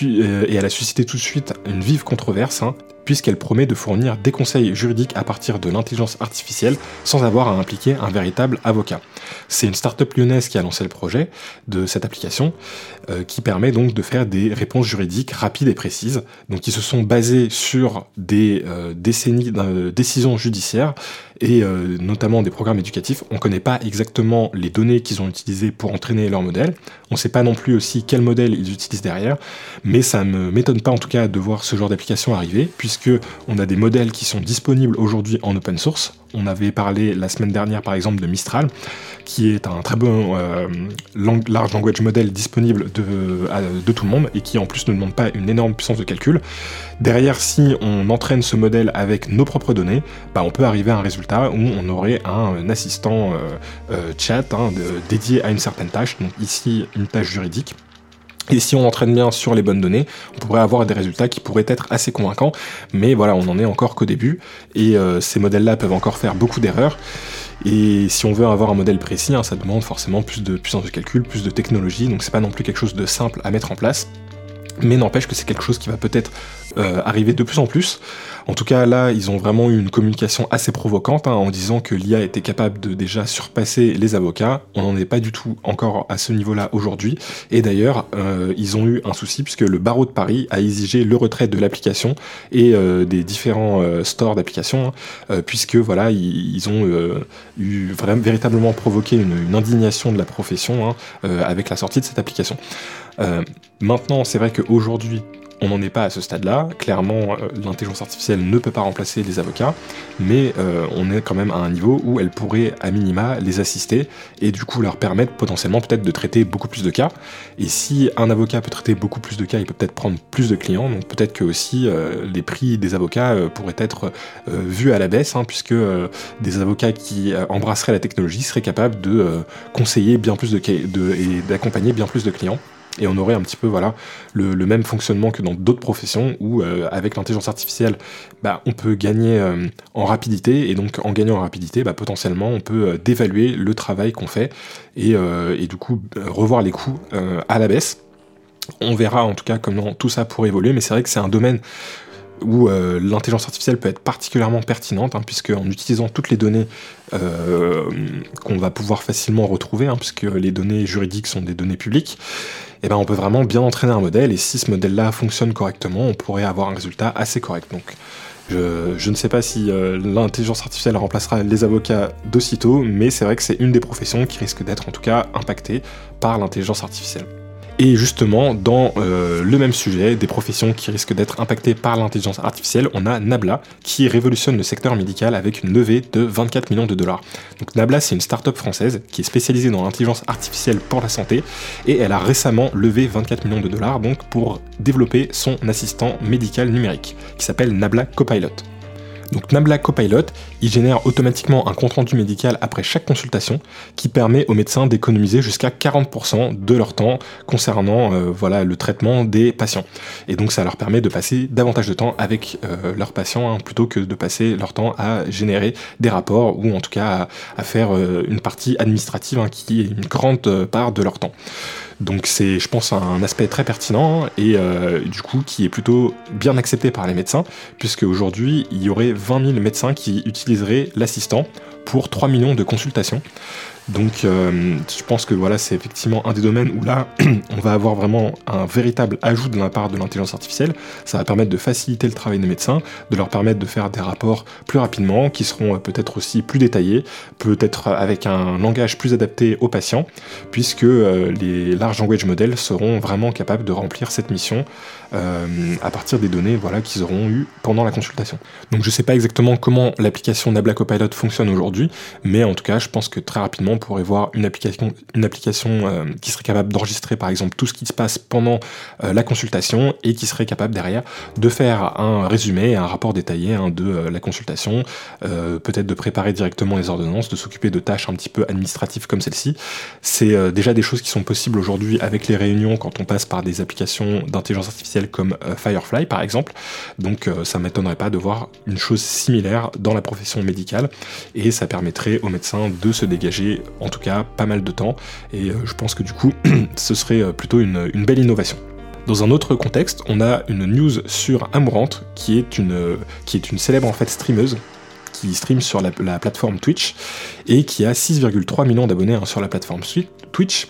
euh, et elle a suscité tout de suite une vive controverse, hein, puisqu'elle promet de fournir des conseils juridiques à partir de l'intelligence artificielle sans avoir à impliquer un véritable avocat. C'est une start-up lyonnaise qui a lancé le projet de cette application, euh, qui permet donc de faire des réponses juridiques rapides et précises, donc qui se sont basées sur des euh, décennies de décisions judiciaires et euh, notamment des programmes éducatifs. On ne connaît pas exactement les données qu'ils ont utilisées pour entraîner leur modèle. On ne sait pas non plus aussi quel modèle ils utilisent derrière, mais ça ne m'étonne pas en tout cas de voir ce genre d'application arriver, puisque on a des modèles qui sont disponibles aujourd'hui en open source. On avait parlé la semaine dernière par exemple de Mistral, qui est un très bon euh, large language model disponible de, tout le monde et qui en plus ne demande pas une énorme puissance de calcul. Derrière, si on entraîne ce modèle avec nos propres données, bah, on peut arriver à un résultat où on aurait un, assistant euh, euh, chat hein, dédié à une certaine tâche, donc ici une tâche juridique. Et si on entraîne bien sur les bonnes données, on pourrait avoir des résultats qui pourraient être assez convaincants, mais voilà, on n'en est encore qu'au début, et euh, ces modèles-là peuvent encore faire beaucoup d'erreurs. Et si on veut avoir un modèle précis, hein, ça demande forcément plus de puissance de calcul, plus de technologie, donc c'est pas non plus quelque chose de simple à mettre en place. Mais n'empêche que c'est quelque chose qui va peut-être euh, arriver de plus en plus. En tout cas, là, ils ont vraiment eu une communication assez provocante hein, en disant que l'IA était capable de déjà surpasser les avocats. On n'en est pas du tout encore à ce niveau-là aujourd'hui. Et d'ailleurs, euh, ils ont eu un souci puisque le barreau de Paris a exigé le retrait de l'application et euh, des différents stores d'applications, hein, puisque voilà, ils, ont eu vraiment véritablement provoqué une, indignation de la profession hein, avec la sortie de cette application. maintenant, c'est vrai qu'aujourd'hui, on n'en est pas à ce stade-là. Clairement, euh, l'intelligence artificielle ne peut pas remplacer les avocats, mais euh, on est quand même à un niveau où elle pourrait, à minima, les assister et du coup leur permettre potentiellement peut-être de traiter beaucoup plus de cas. Et si un avocat peut traiter beaucoup plus de cas, il peut peut-être prendre plus de clients, donc peut-être que aussi euh, les prix des avocats pourraient être vus à la baisse, hein, puisque des avocats qui embrasseraient la technologie seraient capables de conseiller bien plus de, de et d'accompagner bien plus de clients et on aurait un petit peu voilà le, même fonctionnement que dans d'autres professions où euh, avec l'intelligence artificielle bah, on peut gagner euh, en rapidité. Et donc en gagnant en rapidité bah, potentiellement on peut euh, dévaluer le travail qu'on fait et, et, du coup revoir les coûts à la baisse. On verra en tout cas comment tout ça pourrait évoluer. Mais c'est vrai que c'est un domaine où euh, l'intelligence artificielle peut être particulièrement pertinente, hein, puisque en utilisant toutes les données euh, qu'on va pouvoir facilement retrouver, hein, puisque les données juridiques sont des données publiques, eh ben on peut vraiment bien entraîner un modèle, et si ce modèle-là fonctionne correctement, on pourrait avoir un résultat assez correct. Donc je, ne sais pas si euh, l'intelligence artificielle remplacera les avocats d'aussitôt, mais c'est vrai que c'est une des professions qui risque d'être en tout cas impactée par l'intelligence artificielle. Et justement, dans euh, le même sujet, des professions qui risquent d'être impactées par l'intelligence artificielle, on a Nabla qui révolutionne le secteur médical avec une levée de 24 millions de dollars. Donc Nabla, c'est une start-up française qui est spécialisée dans l'intelligence artificielle pour la santé et elle a récemment levé 24 millions de dollars donc pour développer son assistant médical numérique qui s'appelle Nabla Copilot. Donc Nabla Copilot, il génère automatiquement un compte-rendu médical après chaque consultation qui permet aux médecins d'économiser jusqu'à 40% de leur temps concernant euh, voilà, le traitement des patients. Et donc ça leur permet de passer davantage de temps avec euh, leurs patients hein, plutôt que de passer leur temps à générer des rapports ou en tout cas à, faire euh, une partie administrative hein, qui est une grande part de leur temps. Donc c'est, je pense, un aspect très pertinent et euh, du coup qui est plutôt bien accepté par les médecins, puisque aujourd'hui il y aurait 20 000 médecins qui utiliseraient l'assistant pour 3 millions de consultations. Donc euh, je pense que voilà, c'est effectivement un des domaines où là, on va avoir vraiment un véritable ajout de la part de l'intelligence artificielle. Ça va permettre de faciliter le travail des médecins, de leur permettre de faire des rapports plus rapidement, qui seront euh, peut-être aussi plus détaillés, peut-être avec un langage plus adapté aux patients, puisque euh, les large language models seront vraiment capables de remplir cette mission à partir des données voilà, qu'ils auront eues pendant la consultation. Donc je ne sais pas exactement comment l'application Nabla Copilot fonctionne aujourd'hui, mais en tout cas je pense que très rapidement pourrait voir une application, une application euh, qui serait capable d'enregistrer par exemple tout ce qui se passe pendant euh, la consultation et qui serait capable derrière de faire un résumé, un rapport détaillé hein, de euh, la consultation, peut-être de préparer directement les ordonnances, de s'occuper de tâches un petit peu administratives comme celle-ci. C'est déjà des choses qui sont possibles aujourd'hui avec les réunions quand on passe par des applications d'intelligence artificielle comme Firefly par exemple. Donc ça m'étonnerait pas de voir une chose similaire dans la profession médicale et ça permettrait aux médecins de se dégager en tout cas pas mal de temps, et euh, je pense que du coup ce serait euh, plutôt une, belle innovation. Dans un autre contexte, on a une news sur Amourante, qui est une, qui est une célèbre en fait streameuse, qui stream sur la, plateforme Twitch, et qui a 6,3 millions d'abonnés hein, sur la plateforme Twitch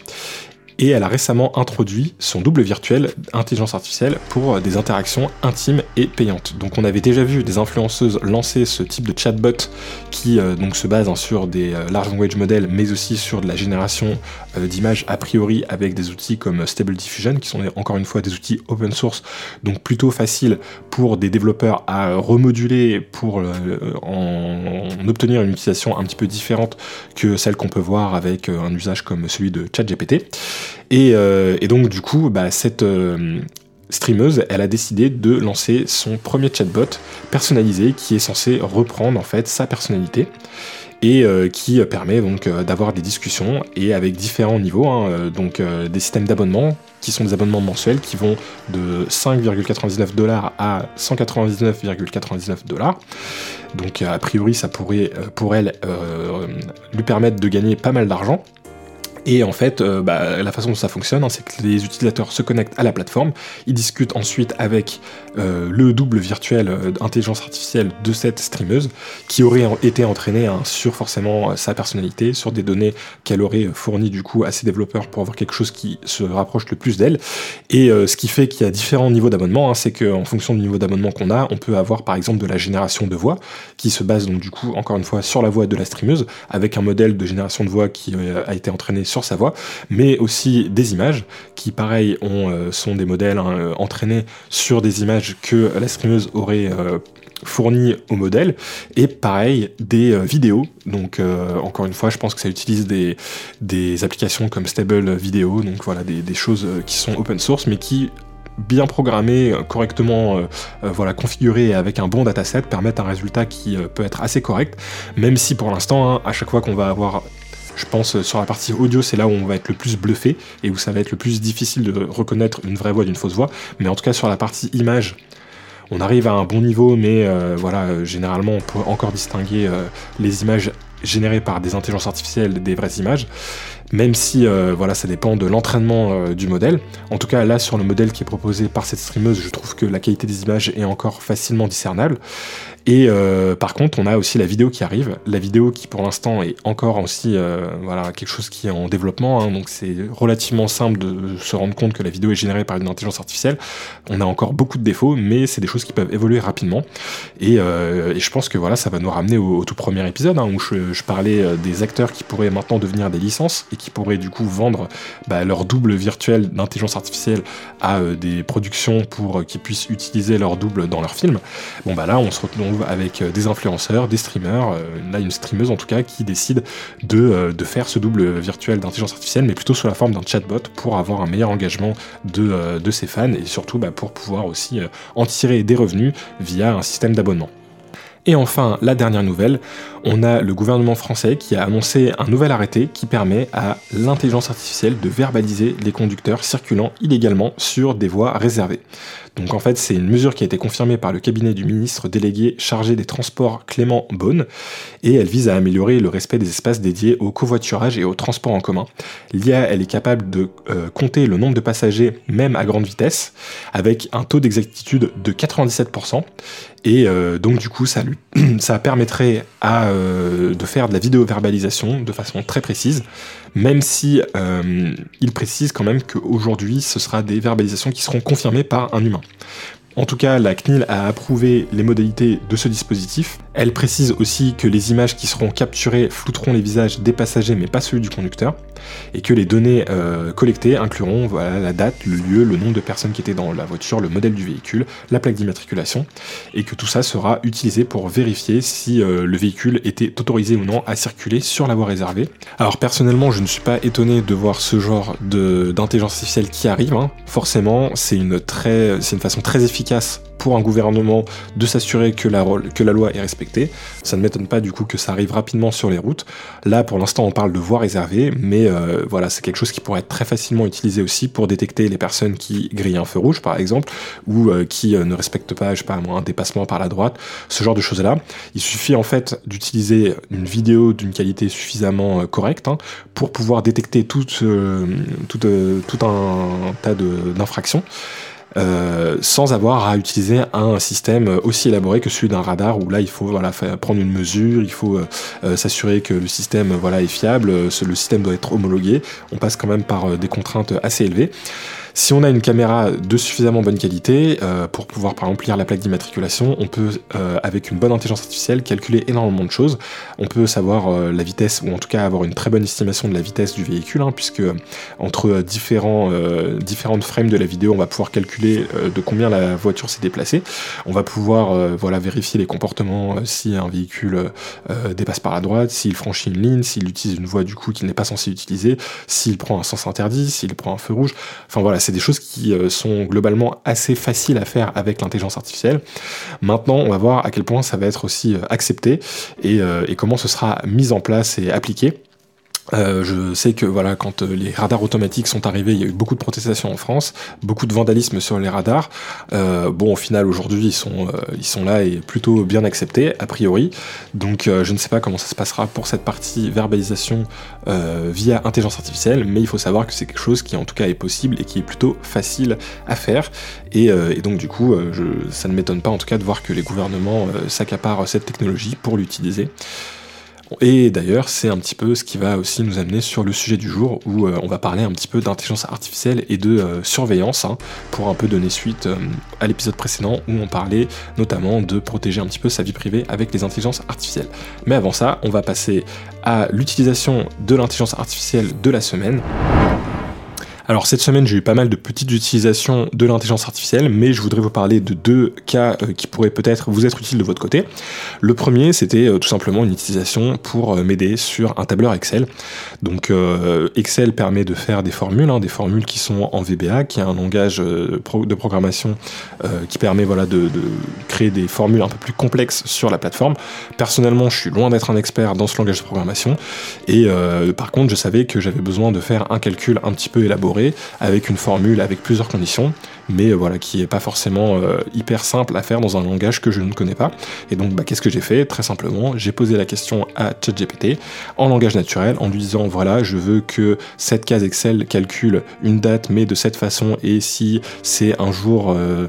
et elle a récemment introduit son double virtuel intelligence artificielle pour euh, des interactions intimes et payantes. Donc on avait déjà vu des influenceuses lancer ce type de chatbot qui euh, se base hein, sur des euh, large language models mais aussi sur de la génération d'images a priori avec des outils comme Stable Diffusion qui sont encore une fois des outils open source donc plutôt facile pour des développeurs à remoduler pour en, obtenir une utilisation un petit peu différente que celle qu'on peut voir avec un usage comme celui de ChatGPT. Euh, et, donc du coup, bah, cette euh, streameuse, elle a décidé de lancer son premier chatbot personnalisé qui est censé reprendre en fait sa personnalité et euh, qui permet donc d'avoir des discussions et avec différents niveaux, hein, donc des systèmes d'abonnement qui sont des abonnements mensuels qui vont de 5,99 dollars à 199,99 dollars. Donc a priori ça pourrait pour elle lui permettre de gagner pas mal d'argent. Et en fait, euh, bah, la façon dont ça fonctionne, hein, c'est que les utilisateurs se connectent à la plateforme, ils discutent ensuite avec euh, le double virtuel d'intelligence euh, artificielle de cette streameuse, qui aurait été entraînée hein, sur forcément sa personnalité, sur des données qu'elle aurait fournies du coup à ses développeurs pour avoir quelque chose qui se rapproche le plus d'elle. Et ce qui fait qu'il y a différents niveaux d'abonnement, hein, c'est qu'en fonction du niveau d'abonnement qu'on a, on peut avoir par exemple de la génération de voix, qui se base donc du coup encore une fois sur la voix de la streameuse, avec un modèle de génération de voix qui a été entraîné sur sa voix, mais aussi des images qui, pareil, ont, euh, sont des modèles hein, euh, entraînés sur des images que la streameuse aurait euh, fournies au modèle. Et pareil des vidéos. Donc encore une fois je pense que ça utilise des, applications comme Stable Video donc voilà des, choses qui sont open source mais qui bien programmées, correctement voilà, configurées avec un bon dataset permettent un résultat qui peut être assez correct, même si pour l'instant, hein, à chaque fois qu'on va avoir je pense euh, sur la partie audio, c'est là où on va être le plus bluffé et où ça va être le plus difficile de reconnaître une vraie voix d'une fausse voix. Mais en tout cas, sur la partie image, on arrive à un bon niveau, mais euh, voilà, euh, généralement, on peut encore distinguer les images générées par des intelligences artificielles des vraies images même si voilà, ça dépend de l'entraînement du modèle. En tout cas, là, sur le modèle qui est proposé par cette streameuse, je trouve que la qualité des images est encore facilement discernable. Et euh, par contre, on a aussi la vidéo qui arrive. La vidéo qui, pour l'instant, est encore aussi euh, voilà, quelque chose qui est en développement. Hein. donc, c'est relativement simple de se rendre compte que la vidéo est générée par une intelligence artificielle. On a encore beaucoup de défauts, mais c'est des choses qui peuvent évoluer rapidement. Et, euh, je pense que voilà, ça va nous ramener au, tout premier épisode hein, où je, parlais des acteurs qui pourraient maintenant devenir des licences et qui pourraient du coup vendre bah, leur double virtuel d'intelligence artificielle à des productions pour qu'ils puissent utiliser leur double dans leurs films. Bon, bah là, on se retrouve avec euh, des influenceurs, des streamers, euh, là une streameuse en tout cas, qui décide euh, de, faire ce double virtuel d'intelligence artificielle, mais plutôt sous la forme d'un chatbot pour avoir un meilleur engagement de, de ses fans et surtout bah, pour pouvoir aussi en tirer des revenus via un système d'abonnement. Et enfin, la dernière nouvelle, on a le gouvernement français qui a annoncé un nouvel arrêté qui permet à l'intelligence artificielle de verbaliser les conducteurs circulant illégalement sur des voies réservées. Donc en fait, c'est une mesure qui a été confirmée par le cabinet du ministre délégué chargé des transports Clément Beaune, et elle vise à améliorer le respect des espaces dédiés au covoiturage et au transport en commun. L'IA, elle est capable de euh, compter le nombre de passagers même à grande vitesse, avec un taux d'exactitude de 97%, et euh, donc du coup, ça ça permettrait à, de faire de la vidéo verbalisation de façon très précise, même si il précise quand même qu'aujourd'hui ce sera des verbalisations qui seront confirmées par un humain. En tout cas, la CNIL a approuvé les modalités de ce dispositif. Elle précise aussi que les images qui seront capturées flouteront les visages des passagers mais pas celui du conducteur, et que les données euh, collectées incluront la date, le lieu, le nombre de personnes qui étaient dans la voiture, le modèle du véhicule, la plaque d'immatriculation, et que tout ça sera utilisé pour vérifier si euh, le véhicule était autorisé ou non à circuler sur la voie réservée. Alors personnellement, je ne suis pas étonné de voir ce genre d'intelligence artificielle qui arrive. Hein. Forcément, c'est une, une façon très efficace pour un gouvernement de s'assurer que la, loi est respectée. Ça ne m'étonne pas du coup que ça arrive rapidement sur les routes. Là, pour l'instant, on parle de voies réservées, mais euh, voilà, c'est quelque chose qui pourrait être très facilement utilisé aussi pour détecter les personnes qui grillent un feu rouge, par exemple, ou euh, qui euh, ne respectent pas, je sais pas, un dépassement par la droite, ce genre de choses-là. Il suffit en fait d'utiliser une vidéo d'une qualité suffisamment correcte hein, pour pouvoir détecter tout un tas d'infractions. Euh, sans avoir à utiliser un système aussi élaboré que celui d'un radar où là il faut voilà, prendre une mesure, il faut euh, euh, s'assurer que le système voilà, est fiable, le système doit être homologué, on passe quand même par des contraintes assez élevées. Si on a une caméra de suffisamment bonne qualité, euh, pour pouvoir par exemple lire la plaque d'immatriculation, on peut, euh, avec une bonne intelligence artificielle, calculer énormément de choses. On peut savoir euh, la vitesse, ou en tout cas avoir une très bonne estimation de la vitesse du véhicule, hein, puisque entre différents, différentes frames de la vidéo, on va pouvoir calculer de combien la voiture s'est déplacée. On va pouvoir voilà, vérifier les comportements si un véhicule dépasse par la droite, s'il franchit une ligne, s'il utilise une voie du coup qu'il n'est pas censé utiliser, s'il prend un sens interdit, s'il prend un feu rouge. Enfin voilà, c'est des choses qui euh, sont globalement assez faciles à faire avec l'intelligence artificielle. Maintenant, on va voir à quel point ça va être aussi euh, accepté euh, et comment ce sera mis en place et appliqué. Euh, je sais que voilà, quand euh, les radars automatiques sont arrivés, il y a eu beaucoup de protestations en France, beaucoup de vandalisme sur les radars. Euh, bon, au final, aujourd'hui, ils sont, ils sont là et plutôt bien acceptés, a priori. Donc, je ne sais pas comment ça se passera pour cette partie verbalisation via intelligence artificielle, mais il faut savoir que c'est quelque chose qui, en tout cas, est possible et qui est plutôt facile à faire. Et, et donc, du coup, je, ça ne m'étonne pas, en tout cas, de voir que les gouvernements s'accaparent cette technologie pour l'utiliser. Et d'ailleurs, c'est un petit peu ce qui va aussi nous amener sur le sujet du jour où euh, on va parler un petit peu d'intelligence artificielle et de euh, surveillance hein, pour un peu donner suite euh, à l'épisode précédent où on parlait notamment de protéger un petit peu sa vie privée avec les intelligences artificielles. Mais avant ça, on va passer à l'utilisation de l'intelligence artificielle de la semaine. Alors cette semaine, j'ai eu pas mal de petites utilisations de l'intelligence artificielle, mais je voudrais vous parler de deux cas euh, qui pourraient peut-être vous être utiles de votre côté. Le premier, c'était euh, tout simplement une utilisation pour euh, m'aider sur un tableur Excel. Donc Excel permet de faire des formules, hein, des formules qui sont en VBA, qui est un langage de programmation qui permet voilà, de, de, créer des formules un peu plus complexes sur la plateforme. Personnellement, je suis loin d'être un expert dans ce langage de programmation, et par contre, je savais que j'avais besoin de faire un calcul un petit peu élaboré avec une formule avec plusieurs conditions mais euh, voilà, qui est pas forcément euh, hyper simple à faire dans un langage que je ne connais pas. Et donc, bah, qu'est-ce que j'ai fait? Très simplement, j'ai posé la question à ChatGPT en langage naturel, en lui disant voilà, je veux que cette case Excel calcule une date, mais de cette façon, et si c'est un jour euh,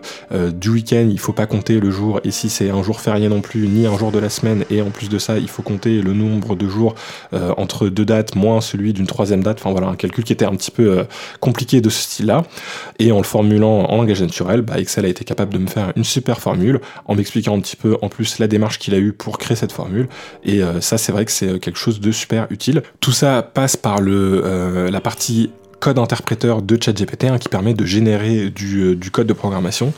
du week-end, il faut pas compter le jour, et si c'est un jour férié non plus, ni un jour de la semaine, et en plus de ça, il faut compter le nombre de jours entre deux dates moins celui d'une troisième date. Enfin voilà, un calcul qui était un petit peu compliqué de ce style-là. Et en le formulant en langage naturel, bah, Excel a été capable de me faire une super formule en m'expliquant un petit peu en plus la démarche qu'il a eue pour créer cette formule. Et euh, ça, c'est vrai que c'est euh, quelque chose de super utile. Tout ça passe par le, euh, la partie code interpréteur de ChatGPT hein, qui permet de générer du, euh, code de programmation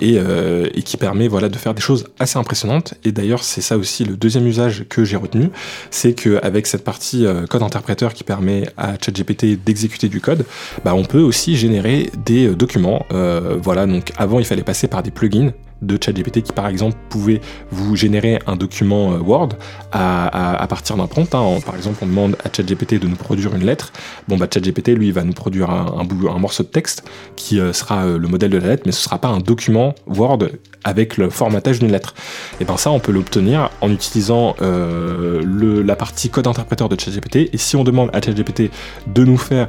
euh, et, qui permet voilà, de faire des choses assez impressionnantes. Et d'ailleurs, c'est ça aussi le deuxième usage que j'ai retenu, c'est qu'avec cette partie euh, code interpréteur qui permet à ChatGPT d'exécuter du code, bah, on peut aussi générer des documents. voilà, donc avant, il fallait passer par des plugins de ChatGPT qui par exemple pouvait vous générer un document euh, Word à, partir d'un prompt. Hein. Par exemple, on demande à ChatGPT de nous produire une lettre. Bon, bah ChatGPT lui va nous produire un, morceau de texte qui euh, sera euh, le modèle de la lettre, mais ce sera pas un document Word avec le formatage d'une lettre. Et ben ça, on peut l'obtenir en utilisant la partie code interpréteur de ChatGPT. Et si on demande à ChatGPT de nous faire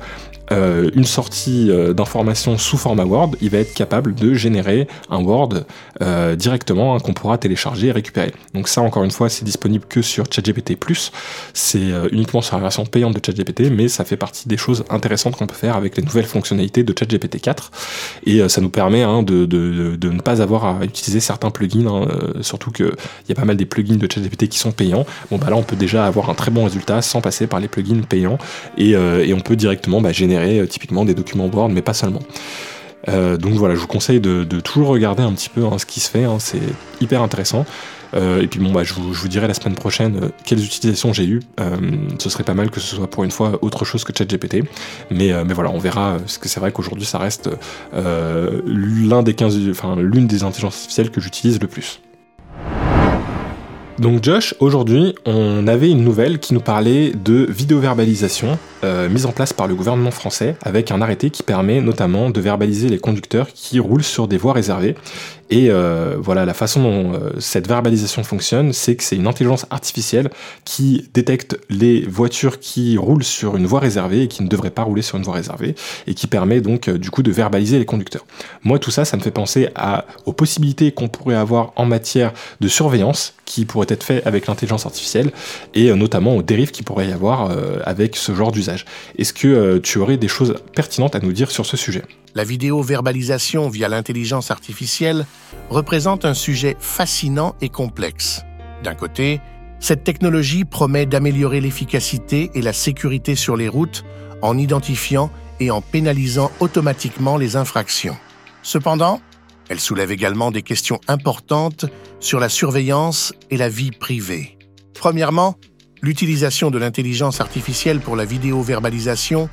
euh, une sortie euh, d'information sous format Word, il va être capable de générer un Word euh, directement hein, qu'on pourra télécharger et récupérer. Donc ça, encore une fois, c'est disponible que sur ChatGPT+. C'est uniquement sur la version payante de ChatGPT, mais ça fait partie des choses intéressantes qu'on peut faire avec les nouvelles fonctionnalités de ChatGPT 4. Et ça nous permet hein, de, ne pas avoir à utiliser certains plugins, hein, surtout qu'il y a pas mal des plugins de ChatGPT qui sont payants. Bon bah là, on peut déjà avoir un très bon résultat sans passer par les plugins payants et, on peut directement bah, générer euh, typiquement des documents Word, mais pas seulement. Euh, donc voilà, je vous conseille de, toujours regarder un petit peu hein, ce qui se fait, hein, c'est hyper intéressant. Euh, et puis bon, bah, je, vous, dirai la semaine prochaine quelles utilisations j'ai eues. ce serait pas mal que ce soit pour une fois autre chose que ChatGPT. Mais, mais voilà, on verra, parce que c'est vrai qu'aujourd'hui ça reste l'un des 15, enfin, l'une des intelligences artificielles que j'utilise le plus. Donc Josh, aujourd'hui, on avait une nouvelle qui nous parlait de vidéo-verbalisation euh, mise en place par le gouvernement français avec un arrêté qui permet notamment de verbaliser les conducteurs qui roulent sur des voies réservées et euh, voilà, la façon dont euh, cette verbalisation fonctionne, c'est que c'est une intelligence artificielle qui détecte les voitures qui roulent sur une voie réservée et qui ne devraient pas rouler sur une voie réservée, et qui permet donc euh, du coup de verbaliser les conducteurs. Moi, tout ça, ça me fait penser à, aux possibilités qu'on pourrait avoir en matière de surveillance qui pourrait être fait avec l'intelligence artificielle, et notamment aux dérives qui pourrait y avoir avec ce genre d'usage. Est-ce que tu aurais des choses pertinentes à nous dire sur ce sujet?
La vidéo-verbalisation via l'intelligence artificielle représente un sujet fascinant et complexe. D'un côté, cette technologie promet d'améliorer l'efficacité et la sécurité sur les routes en identifiant et en pénalisant automatiquement les infractions. Cependant, elle soulève également des questions importantes sur la surveillance et la vie privée. Premièrement, l'utilisation de l'intelligence artificielle pour la vidéo-verbalisation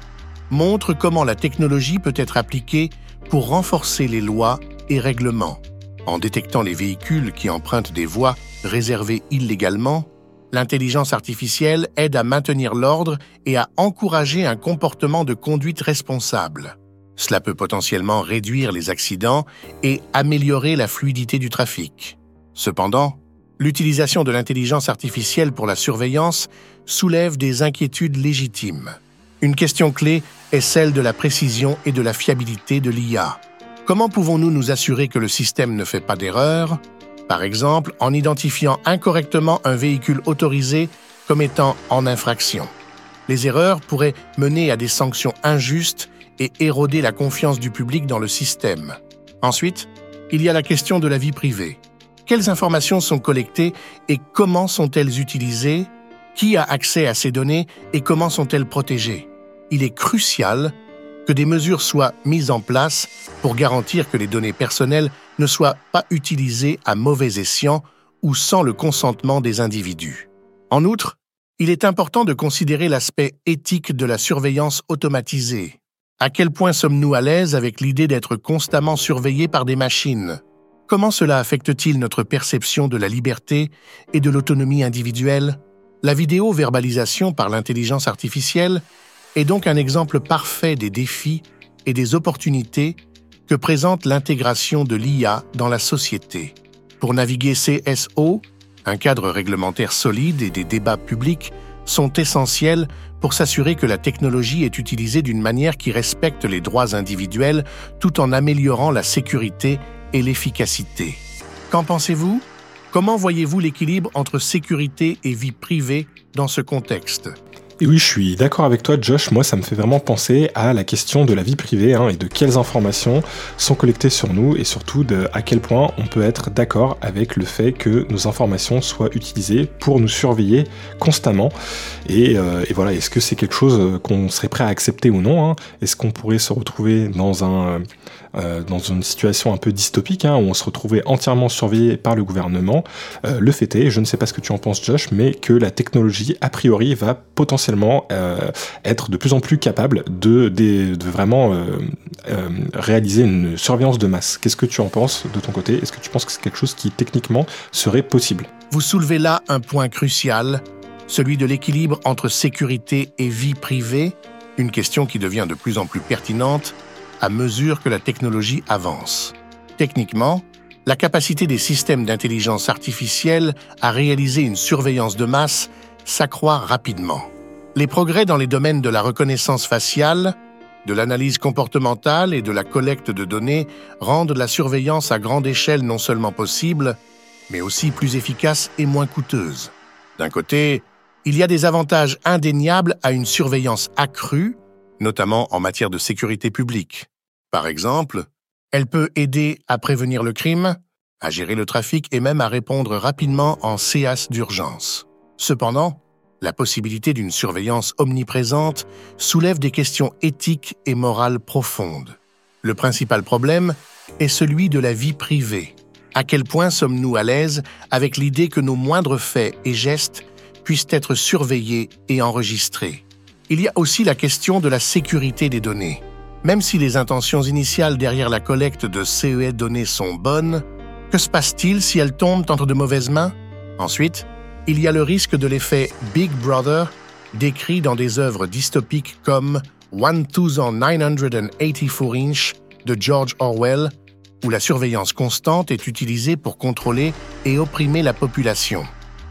montre comment la technologie peut être appliquée pour renforcer les lois et règlements. En détectant les véhicules qui empruntent des voies réservées illégalement, l'intelligence artificielle aide à maintenir l'ordre et à encourager un comportement de conduite responsable. Cela peut potentiellement réduire les accidents et améliorer la fluidité du trafic. Cependant, l'utilisation de l'intelligence artificielle pour la surveillance soulève des inquiétudes légitimes. Une question clé est celle de la précision et de la fiabilité de l'IA. Comment pouvons-nous nous assurer que le système ne fait pas d'erreur? Par exemple, en identifiant incorrectement un véhicule autorisé comme étant en infraction. Les erreurs pourraient mener à des sanctions injustes et éroder la confiance du public dans le système. Ensuite, il y a la question de la vie privée. Quelles informations sont collectées et comment sont-elles utilisées? Qui a accès à ces données et comment sont-elles protégées? Il est crucial que des mesures soient mises en place pour garantir que les données personnelles ne soient pas utilisées à mauvais escient ou sans le consentement des individus. En outre, il est important de considérer l'aspect éthique de la surveillance automatisée. À quel point sommes-nous à l'aise avec l'idée d'être constamment surveillés par des machines? Comment cela affecte-t-il notre perception de la liberté et de l'autonomie individuelle? La vidéo-verbalisation par l'intelligence artificielle est donc un exemple parfait des défis et des opportunités que présente l'intégration de l'IA dans la société. Pour naviguer CSO, un cadre réglementaire solide et des débats publics sont essentiels pour s'assurer que la technologie est utilisée d'une manière qui respecte les droits individuels tout en améliorant la sécurité et l'efficacité. Qu'en pensez-vous? Comment voyez-vous l'équilibre entre sécurité et vie privée dans ce contexte?
Et oui, je suis d'accord avec toi, Josh. Moi, ça me fait vraiment penser à la question de la vie privée hein, et de quelles informations sont collectées sur nous et surtout à quel point on peut être d'accord avec le fait que nos informations soient utilisées pour nous surveiller constamment. Et, euh, voilà, est-ce que c'est quelque chose qu'on serait prêt à accepter ou non hein? Est-ce qu'on pourrait se retrouver dans un euh, dans une situation un peu dystopique, hein, où on se retrouvait entièrement surveillé par le gouvernement. Euh, le fait est, je ne sais pas ce que tu en penses Josh, mais que la technologie, a priori, va potentiellement euh, être de plus en plus capable de, de, de vraiment réaliser une surveillance de masse. Qu'est-ce que tu en penses de ton côté? Est-ce que tu penses que c'est quelque chose qui techniquement serait possible?
Vous soulevez là un point crucial, celui de l'équilibre entre sécurité et vie privée, une question qui devient de plus en plus pertinente à mesure que la technologie avance. Techniquement, la capacité des systèmes d'intelligence artificielle à réaliser une surveillance de masse s'accroît rapidement. Les progrès dans les domaines de la reconnaissance faciale, de l'analyse comportementale et de la collecte de données rendent la surveillance à grande échelle non seulement possible, mais aussi plus efficace et moins coûteuse. D'un côté, il y a des avantages indéniables à une surveillance accrue, notamment en matière de sécurité publique. Par exemple, elle peut aider à prévenir le crime, à gérer le trafic et même à répondre rapidement en CAS d'urgence. Cependant, la possibilité d'une surveillance omniprésente soulève des questions éthiques et morales profondes. Le principal problème est celui de la vie privée. À quel point sommes-nous à l'aise avec l'idée que nos moindres faits et gestes puissent être surveillés et enregistrés? Il y a aussi la question de la sécurité des données. Même si les intentions initiales derrière la collecte de CEE données sont bonnes, que se passe-t-il si elles tombent entre de mauvaises mains? Ensuite, il y a le risque de l'effet Big Brother décrit dans des œuvres dystopiques comme 1984 Inch de George Orwell, où la surveillance constante est utilisée pour contrôler et opprimer la population.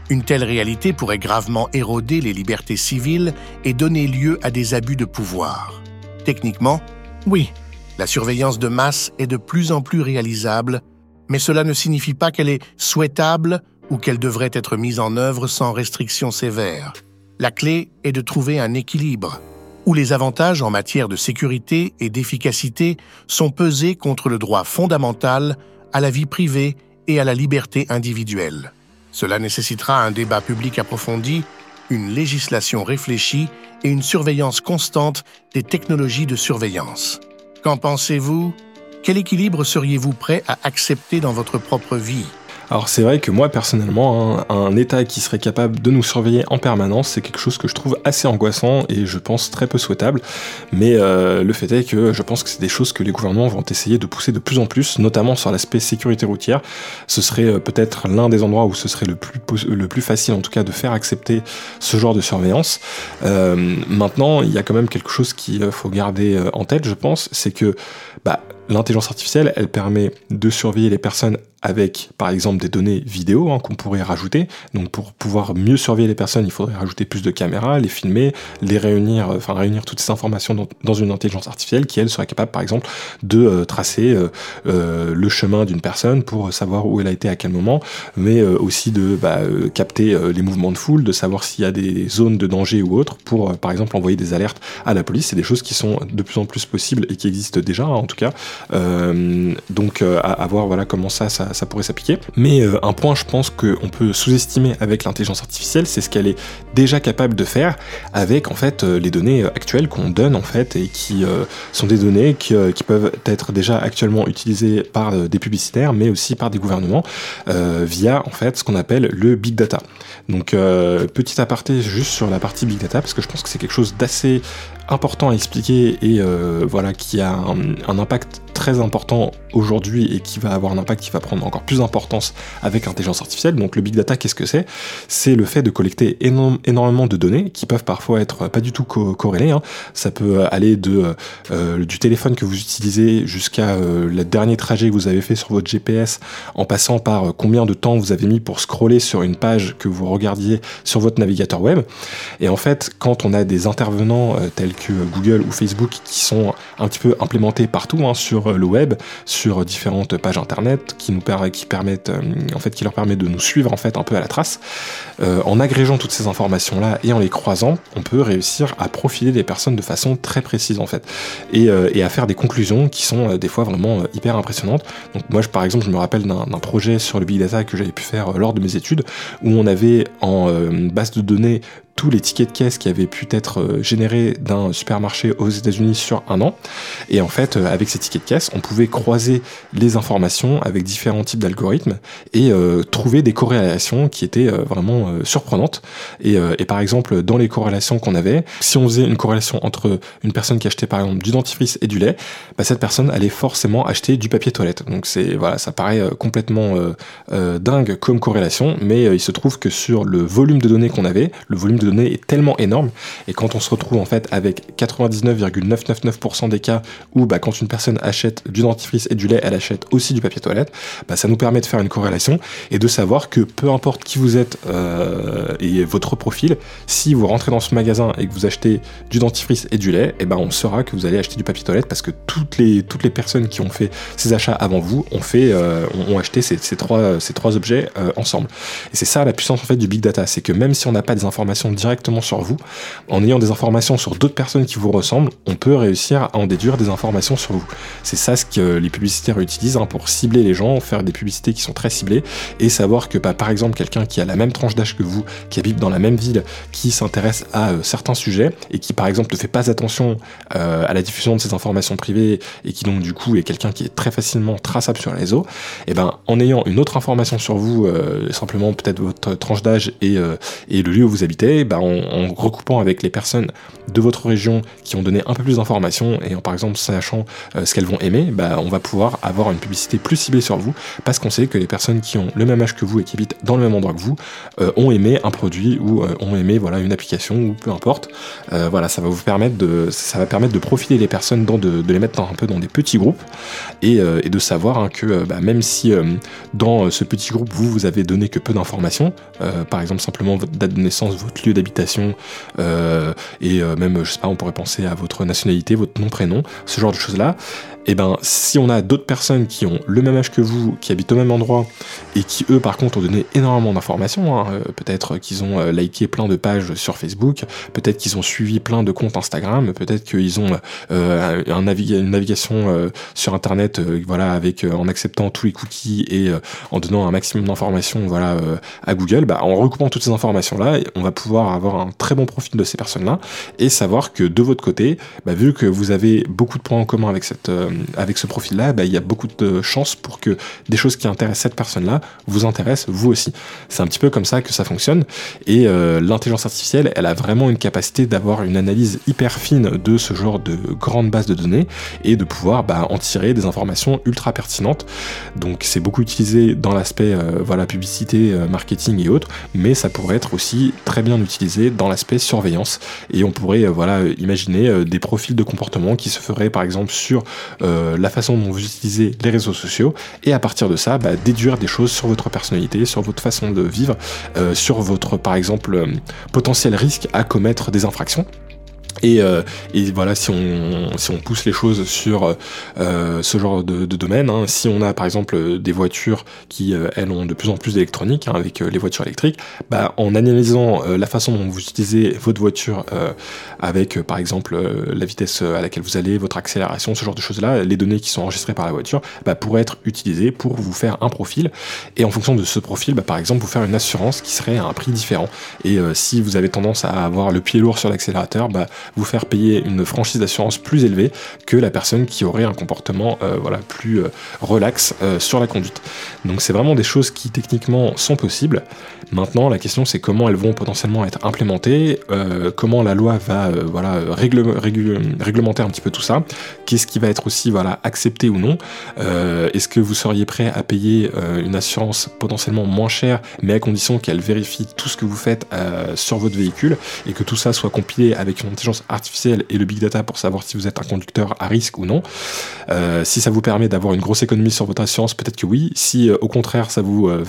Une telle réalité pourrait gravement éroder les libertés civiles et donner lieu à des abus de pouvoir. Techniquement, oui, la surveillance de masse est de plus en plus réalisable, mais cela ne signifie pas qu'elle est souhaitable ou qu'elle devrait être mise en œuvre sans restrictions sévères. La clé est de trouver un équilibre, où les avantages en matière de sécurité et d'efficacité sont pesés contre le droit fondamental à la vie privée et à la liberté individuelle. Cela nécessitera un débat public approfondi, une législation réfléchie et une surveillance constante des technologies de surveillance. Qu'en pensez-vous? Quel équilibre seriez-vous prêt à accepter dans votre propre vie?
Alors c'est vrai que moi personnellement, un, État qui serait capable de nous surveiller en permanence, c'est quelque chose que je trouve assez angoissant et je pense très peu souhaitable. Mais euh, le fait est que je pense que c'est des choses que les gouvernements vont essayer de pousser de plus en plus, notamment sur l'aspect sécurité routière. Ce serait euh, peut-être l'un des endroits où ce serait le plus, le plus facile en tout cas de faire accepter ce genre de surveillance. Euh, maintenant, il y a quand même quelque chose qu'il faut garder en tête, je pense, c'est que bah, l'intelligence artificielle, elle permet de surveiller les personnes avec par exemple des données vidéo hein, qu'on pourrait rajouter. Donc pour pouvoir mieux surveiller les personnes, il faudrait rajouter plus de caméras, les filmer, les réunir, euh, enfin réunir toutes ces informations dans, une intelligence artificielle qui elle serait capable par exemple de euh, tracer euh, le chemin d'une personne pour savoir où elle a été à quel moment, mais aussi de bah, capter les mouvements de foule, de savoir s'il y a des zones de danger ou autres pour par exemple envoyer des alertes à la police. C'est des choses qui sont de plus en plus possibles et qui existent déjà en tout cas. donc à, à, voir voilà comment ça, ça ça, pourrait s'appliquer. Mais euh, un point, je pense qu'on peut sous-estimer avec l'intelligence artificielle, c'est ce qu'elle est déjà capable de faire avec en fait euh, les données euh, actuelles qu'on donne en fait et qui sont des données qui, peuvent être déjà actuellement utilisées par des publicitaires, mais aussi par des gouvernements via en fait ce qu'on appelle le big data. Donc petit aparté juste sur la partie big data parce que je pense que c'est quelque chose d'assez important à expliquer et voilà qui a un impact très important aujourd'hui et qui va avoir un impact qui va prendre encore plus d'importance avec l'intelligence artificielle. Donc le big data, qu'est-ce que c'est? C'est le fait de collecter énormément de données qui peuvent parfois être pas du tout corrélées. Hein. Ça peut aller de euh, du téléphone que vous utilisez jusqu'à euh, le dernier trajet que vous avez fait sur votre GPS, en passant par euh, combien de temps vous avez mis pour scroller sur une page que vous regardiez sur votre navigateur web. Et en fait, quand on a des intervenants tels que Google ou Facebook qui sont un petit peu implémentés partout hein, sur le web, sur différentes pages internet qui nous qui permettent, euh, en fait, qui leur permet de nous suivre en fait un peu à la trace. Euh, en agrégeant toutes ces informations là et en les croisant, on peut réussir à profiler des personnes de façon très précise en fait et, euh, et à faire des conclusions qui sont des fois vraiment hyper impressionnantes. Donc moi, je, par exemple, je me rappelle d'un projet sur le big data que j'avais pu faire lors de mes études où on avait en base de données tous les tickets de caisse qui avaient pu être euh, générés d'un supermarché aux États-Unis sur un an. Et en fait, euh, avec ces tickets de caisse, on pouvait croiser les informations avec différents types d'algorithmes et euh, trouver des corrélations qui étaient vraiment surprenantes. Et, et, par exemple, dans les corrélations qu'on avait, si on faisait une corrélation entre une personne qui achetait par exemple du dentifrice et du lait, bah, cette personne allait forcément acheter du papier toilette. Donc c'est voilà, ça paraît complètement dingue comme corrélation, mais il se trouve que sur le volume de données qu'on avait, le volume données est tellement énorme. Et quand on se retrouve en fait avec 99,999% des cas où bah, quand une personne achète du dentifrice et du lait, elle achète aussi du papier toilette, bah, ça nous permet de faire une corrélation et de savoir que peu importe qui vous êtes euh, et votre profil, si vous rentrez dans ce magasin et que vous achetez du dentifrice et du lait, et eh ben on saura que vous allez acheter du papier toilette parce que toutes les, toutes les personnes qui ont fait ces achats avant vous ont, fait, euh, ont, acheté ces, ces, trois, ces trois objets euh, ensemble. Et c'est ça la puissance en fait du big data, c'est que même si on n'a pas des informations directement sur vous, en ayant des informations sur d'autres personnes qui vous ressemblent, on peut réussir à en déduire des informations sur vous. C'est ça ce que les publicitaires utilisent hein, pour cibler les gens, faire des publicités qui sont très ciblées et savoir que bah, par exemple quelqu'un qui a la même tranche d'âge que vous, qui habite dans la même ville, qui s'intéresse à euh, certains sujets et qui par exemple ne fait pas attention euh, à la diffusion de ces informations privées et qui donc du coup est quelqu'un qui est très facilement traçable sur les réseaux, et eh ben en ayant une autre information sur vous, euh, simplement peut-être votre tranche d'âge et, et, le lieu où vous habitez, ben, en, recoupant avec les personnes de votre région qui ont donné un peu plus d'informations et en par exemple sachant ce qu'elles vont aimer, ben, on va pouvoir avoir une publicité plus ciblée sur vous parce qu'on sait que les personnes qui ont le même âge que vous et qui habitent dans le même endroit que vous ont aimé un produit ou ont aimé voilà une application ou peu importe. voilà, ça va vous permettre de ça va permettre de profiler les personnes, dans de, les mettre un peu dans des petits groupes et, euh, de savoir hein, que euh, bah, même si euh, dans ce petit groupe vous vous avez donné que peu d'informations, par exemple simplement votre date de naissance, votre lieu d'habitation et même je sais pas, on pourrait penser à votre nationalité, votre nom prénom, ce genre de choses là, et eh ben si on a d'autres personnes qui ont le même âge que vous, qui habitent au même endroit, et qui eux par contre ont donné énormément d'informations, hein, euh, peut-être qu'ils ont euh, liké plein de pages sur Facebook, peut-être qu'ils ont suivi plein de comptes Instagram, peut-être qu'ils ont euh, un une navigation sur internet, voilà, avec en acceptant tous les cookies et en donnant un maximum d'informations, voilà, à Google, bah, en recoupant toutes ces informations là, on va pouvoir avoir un très bon profil de ces personnes là et savoir que de votre côté, bah, vu que vous avez beaucoup de points en commun avec cette avec ce profil-là, bah, il y a beaucoup de chances pour que des choses qui intéressent cette personne-là vous intéressent vous aussi. C'est un petit peu comme ça que ça fonctionne. Et euh, l'intelligence artificielle, elle a vraiment une capacité d'avoir une analyse hyper fine de ce genre de grande base de données et de pouvoir bah, en tirer des informations ultra pertinentes. Donc c'est beaucoup utilisé dans l'aspect euh, voilà publicité, euh, marketing et autres, mais ça pourrait être aussi très bien utilisé dans l'aspect surveillance. Et on pourrait voilà imaginer des profils de comportement qui se feraient par exemple sur euh, la façon dont vous utilisez les réseaux sociaux, et à partir de ça, bah, déduire des choses sur votre personnalité, sur votre façon de vivre, euh, sur votre, par exemple, euh, potentiel risque à commettre des infractions. Euh, et, voilà, si on, si on pousse les choses sur euh, ce genre de, domaine, hein, si on a par exemple des voitures qui, euh, elles, ont de plus en plus d'électronique, hein, avec les voitures électriques, bah, en analysant la façon dont vous utilisez votre voiture avec par exemple la vitesse à laquelle vous allez, votre accélération, ce genre de choses-là, les données qui sont enregistrées par la voiture, bah, pourraient être utilisées pour vous faire un profil. Et en fonction de ce profil, bah, par exemple, vous faire une assurance qui serait à un prix différent. Et si vous avez tendance à avoir le pied lourd sur l'accélérateur, bah, vous faire payer une franchise d'assurance plus élevée que la personne qui aurait un comportement euh, voilà, plus euh, relax euh, sur la conduite. Donc c'est vraiment des choses qui techniquement sont possibles. Maintenant, la question c'est comment elles vont potentiellement être implémentées, comment la loi va voilà, réglementer un petit peu tout ça, qu'est-ce qui va être aussi voilà, accepté ou non, est-ce que vous seriez prêt à payer une assurance potentiellement moins chère, mais à condition qu'elle vérifie tout ce que vous faites sur votre véhicule et que tout ça soit compilé avec une intelligence artificielle et le big data pour savoir si vous êtes un conducteur à risque ou non. Euh, si ça vous permet d'avoir une grosse économie sur votre assurance, peut-être que oui. Si euh, au contraire ça vous euh,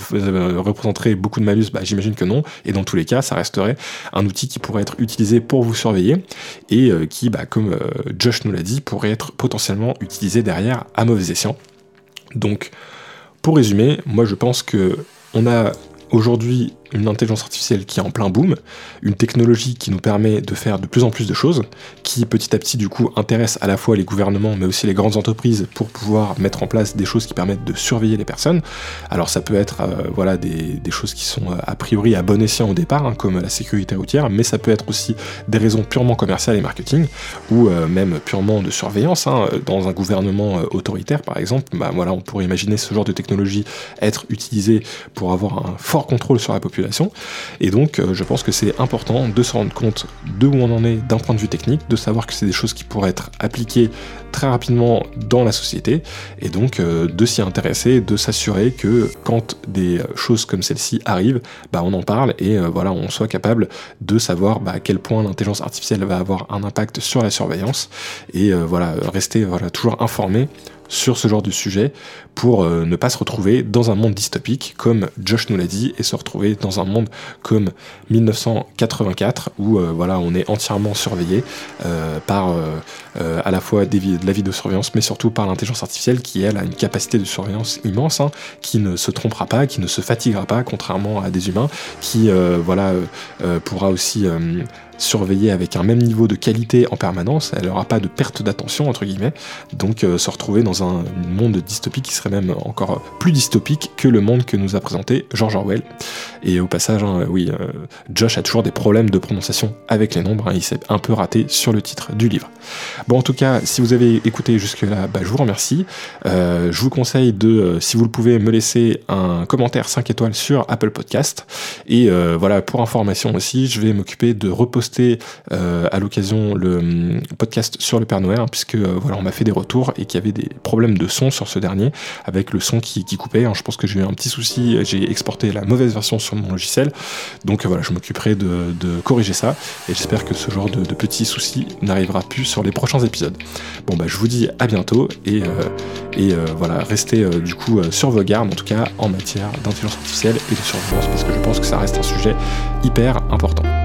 représenterait beaucoup de malus, bah, j'imagine que non. Et dans tous les cas, ça resterait un outil qui pourrait être utilisé pour vous surveiller et qui, bah, comme Josh nous l'a dit, pourrait être potentiellement utilisé derrière à mauvais escient. Donc, pour résumer, moi je pense que on a aujourd'hui une intelligence artificielle qui est en plein boom, une technologie qui nous permet de faire de plus en plus de choses, qui petit à petit du coup intéresse à la fois les gouvernements mais aussi les grandes entreprises pour pouvoir mettre en place des choses qui permettent de surveiller les personnes. Alors ça peut être euh, voilà des, choses qui sont euh, a priori à bon escient au départ, hein, comme la sécurité routière, mais ça peut être aussi des raisons purement commerciales et marketing, ou euh, même purement de surveillance. Hein, dans un gouvernement autoritaire par exemple, bah, voilà, on pourrait imaginer ce genre de technologie être utilisée pour avoir un fort contrôle sur la population Et donc, je pense que c'est important de se rendre compte de où on en est d'un point de vue technique, de savoir que c'est des choses qui pourraient être appliquées très rapidement dans la société, et donc de s'y intéresser, de s'assurer que quand des choses comme celle-ci arrivent, bah, on en parle et voilà, on soit capable de savoir bah, à quel point l'intelligence artificielle va avoir un impact sur la surveillance et voilà, rester toujours informé sur ce genre de sujet pour euh, ne pas se retrouver dans un monde dystopique comme Josh nous l'a dit et se retrouver dans un monde comme 1984 où euh, voilà on est entièrement surveillé euh, par à la fois de la vidéosurveillance mais surtout par l'intelligence artificielle qui elle a une capacité de surveillance immense hein, qui ne se trompera pas qui ne se fatiguera pas contrairement à des humains qui voilà pourra aussi surveiller avec un même niveau de qualité en permanence, elle n'aura pas de perte d'attention entre guillemets, donc se retrouver dans un monde dystopique qui serait même encore plus dystopique que le monde que nous a présenté George Orwell. Et au passage, hein, oui, euh, Josh a toujours des problèmes de prononciation avec les nombres, hein, il s'est un peu raté sur le titre du livre. Bon, en tout cas, si vous avez écouté jusque-là, bah, je vous remercie. Euh, je vous conseille de, euh, si vous le pouvez, me laisser un commentaire 5 étoiles sur Apple Podcast. Et voilà, pour information aussi, je vais m'occuper de reposter à l'occasion le hum, podcast sur le Père Noël, hein, puisque voilà, on m'a fait des retours et qu'il y avait des problèmes de son sur ce dernier avec le son qui, coupait. Hein. Je pense que j'ai eu un petit souci, j'ai exporté la mauvaise version sur mon logiciel. Donc voilà, je m'occuperai de, corriger ça et j'espère que ce genre de, petits soucis n'arrivera plus sur les prochains épisodes. Bon bah je vous dis à bientôt et, euh, et euh, voilà, restez euh, du coup sur vos gardes en tout cas en matière d'intelligence artificielle et de surveillance parce que je pense que ça reste un sujet hyper important.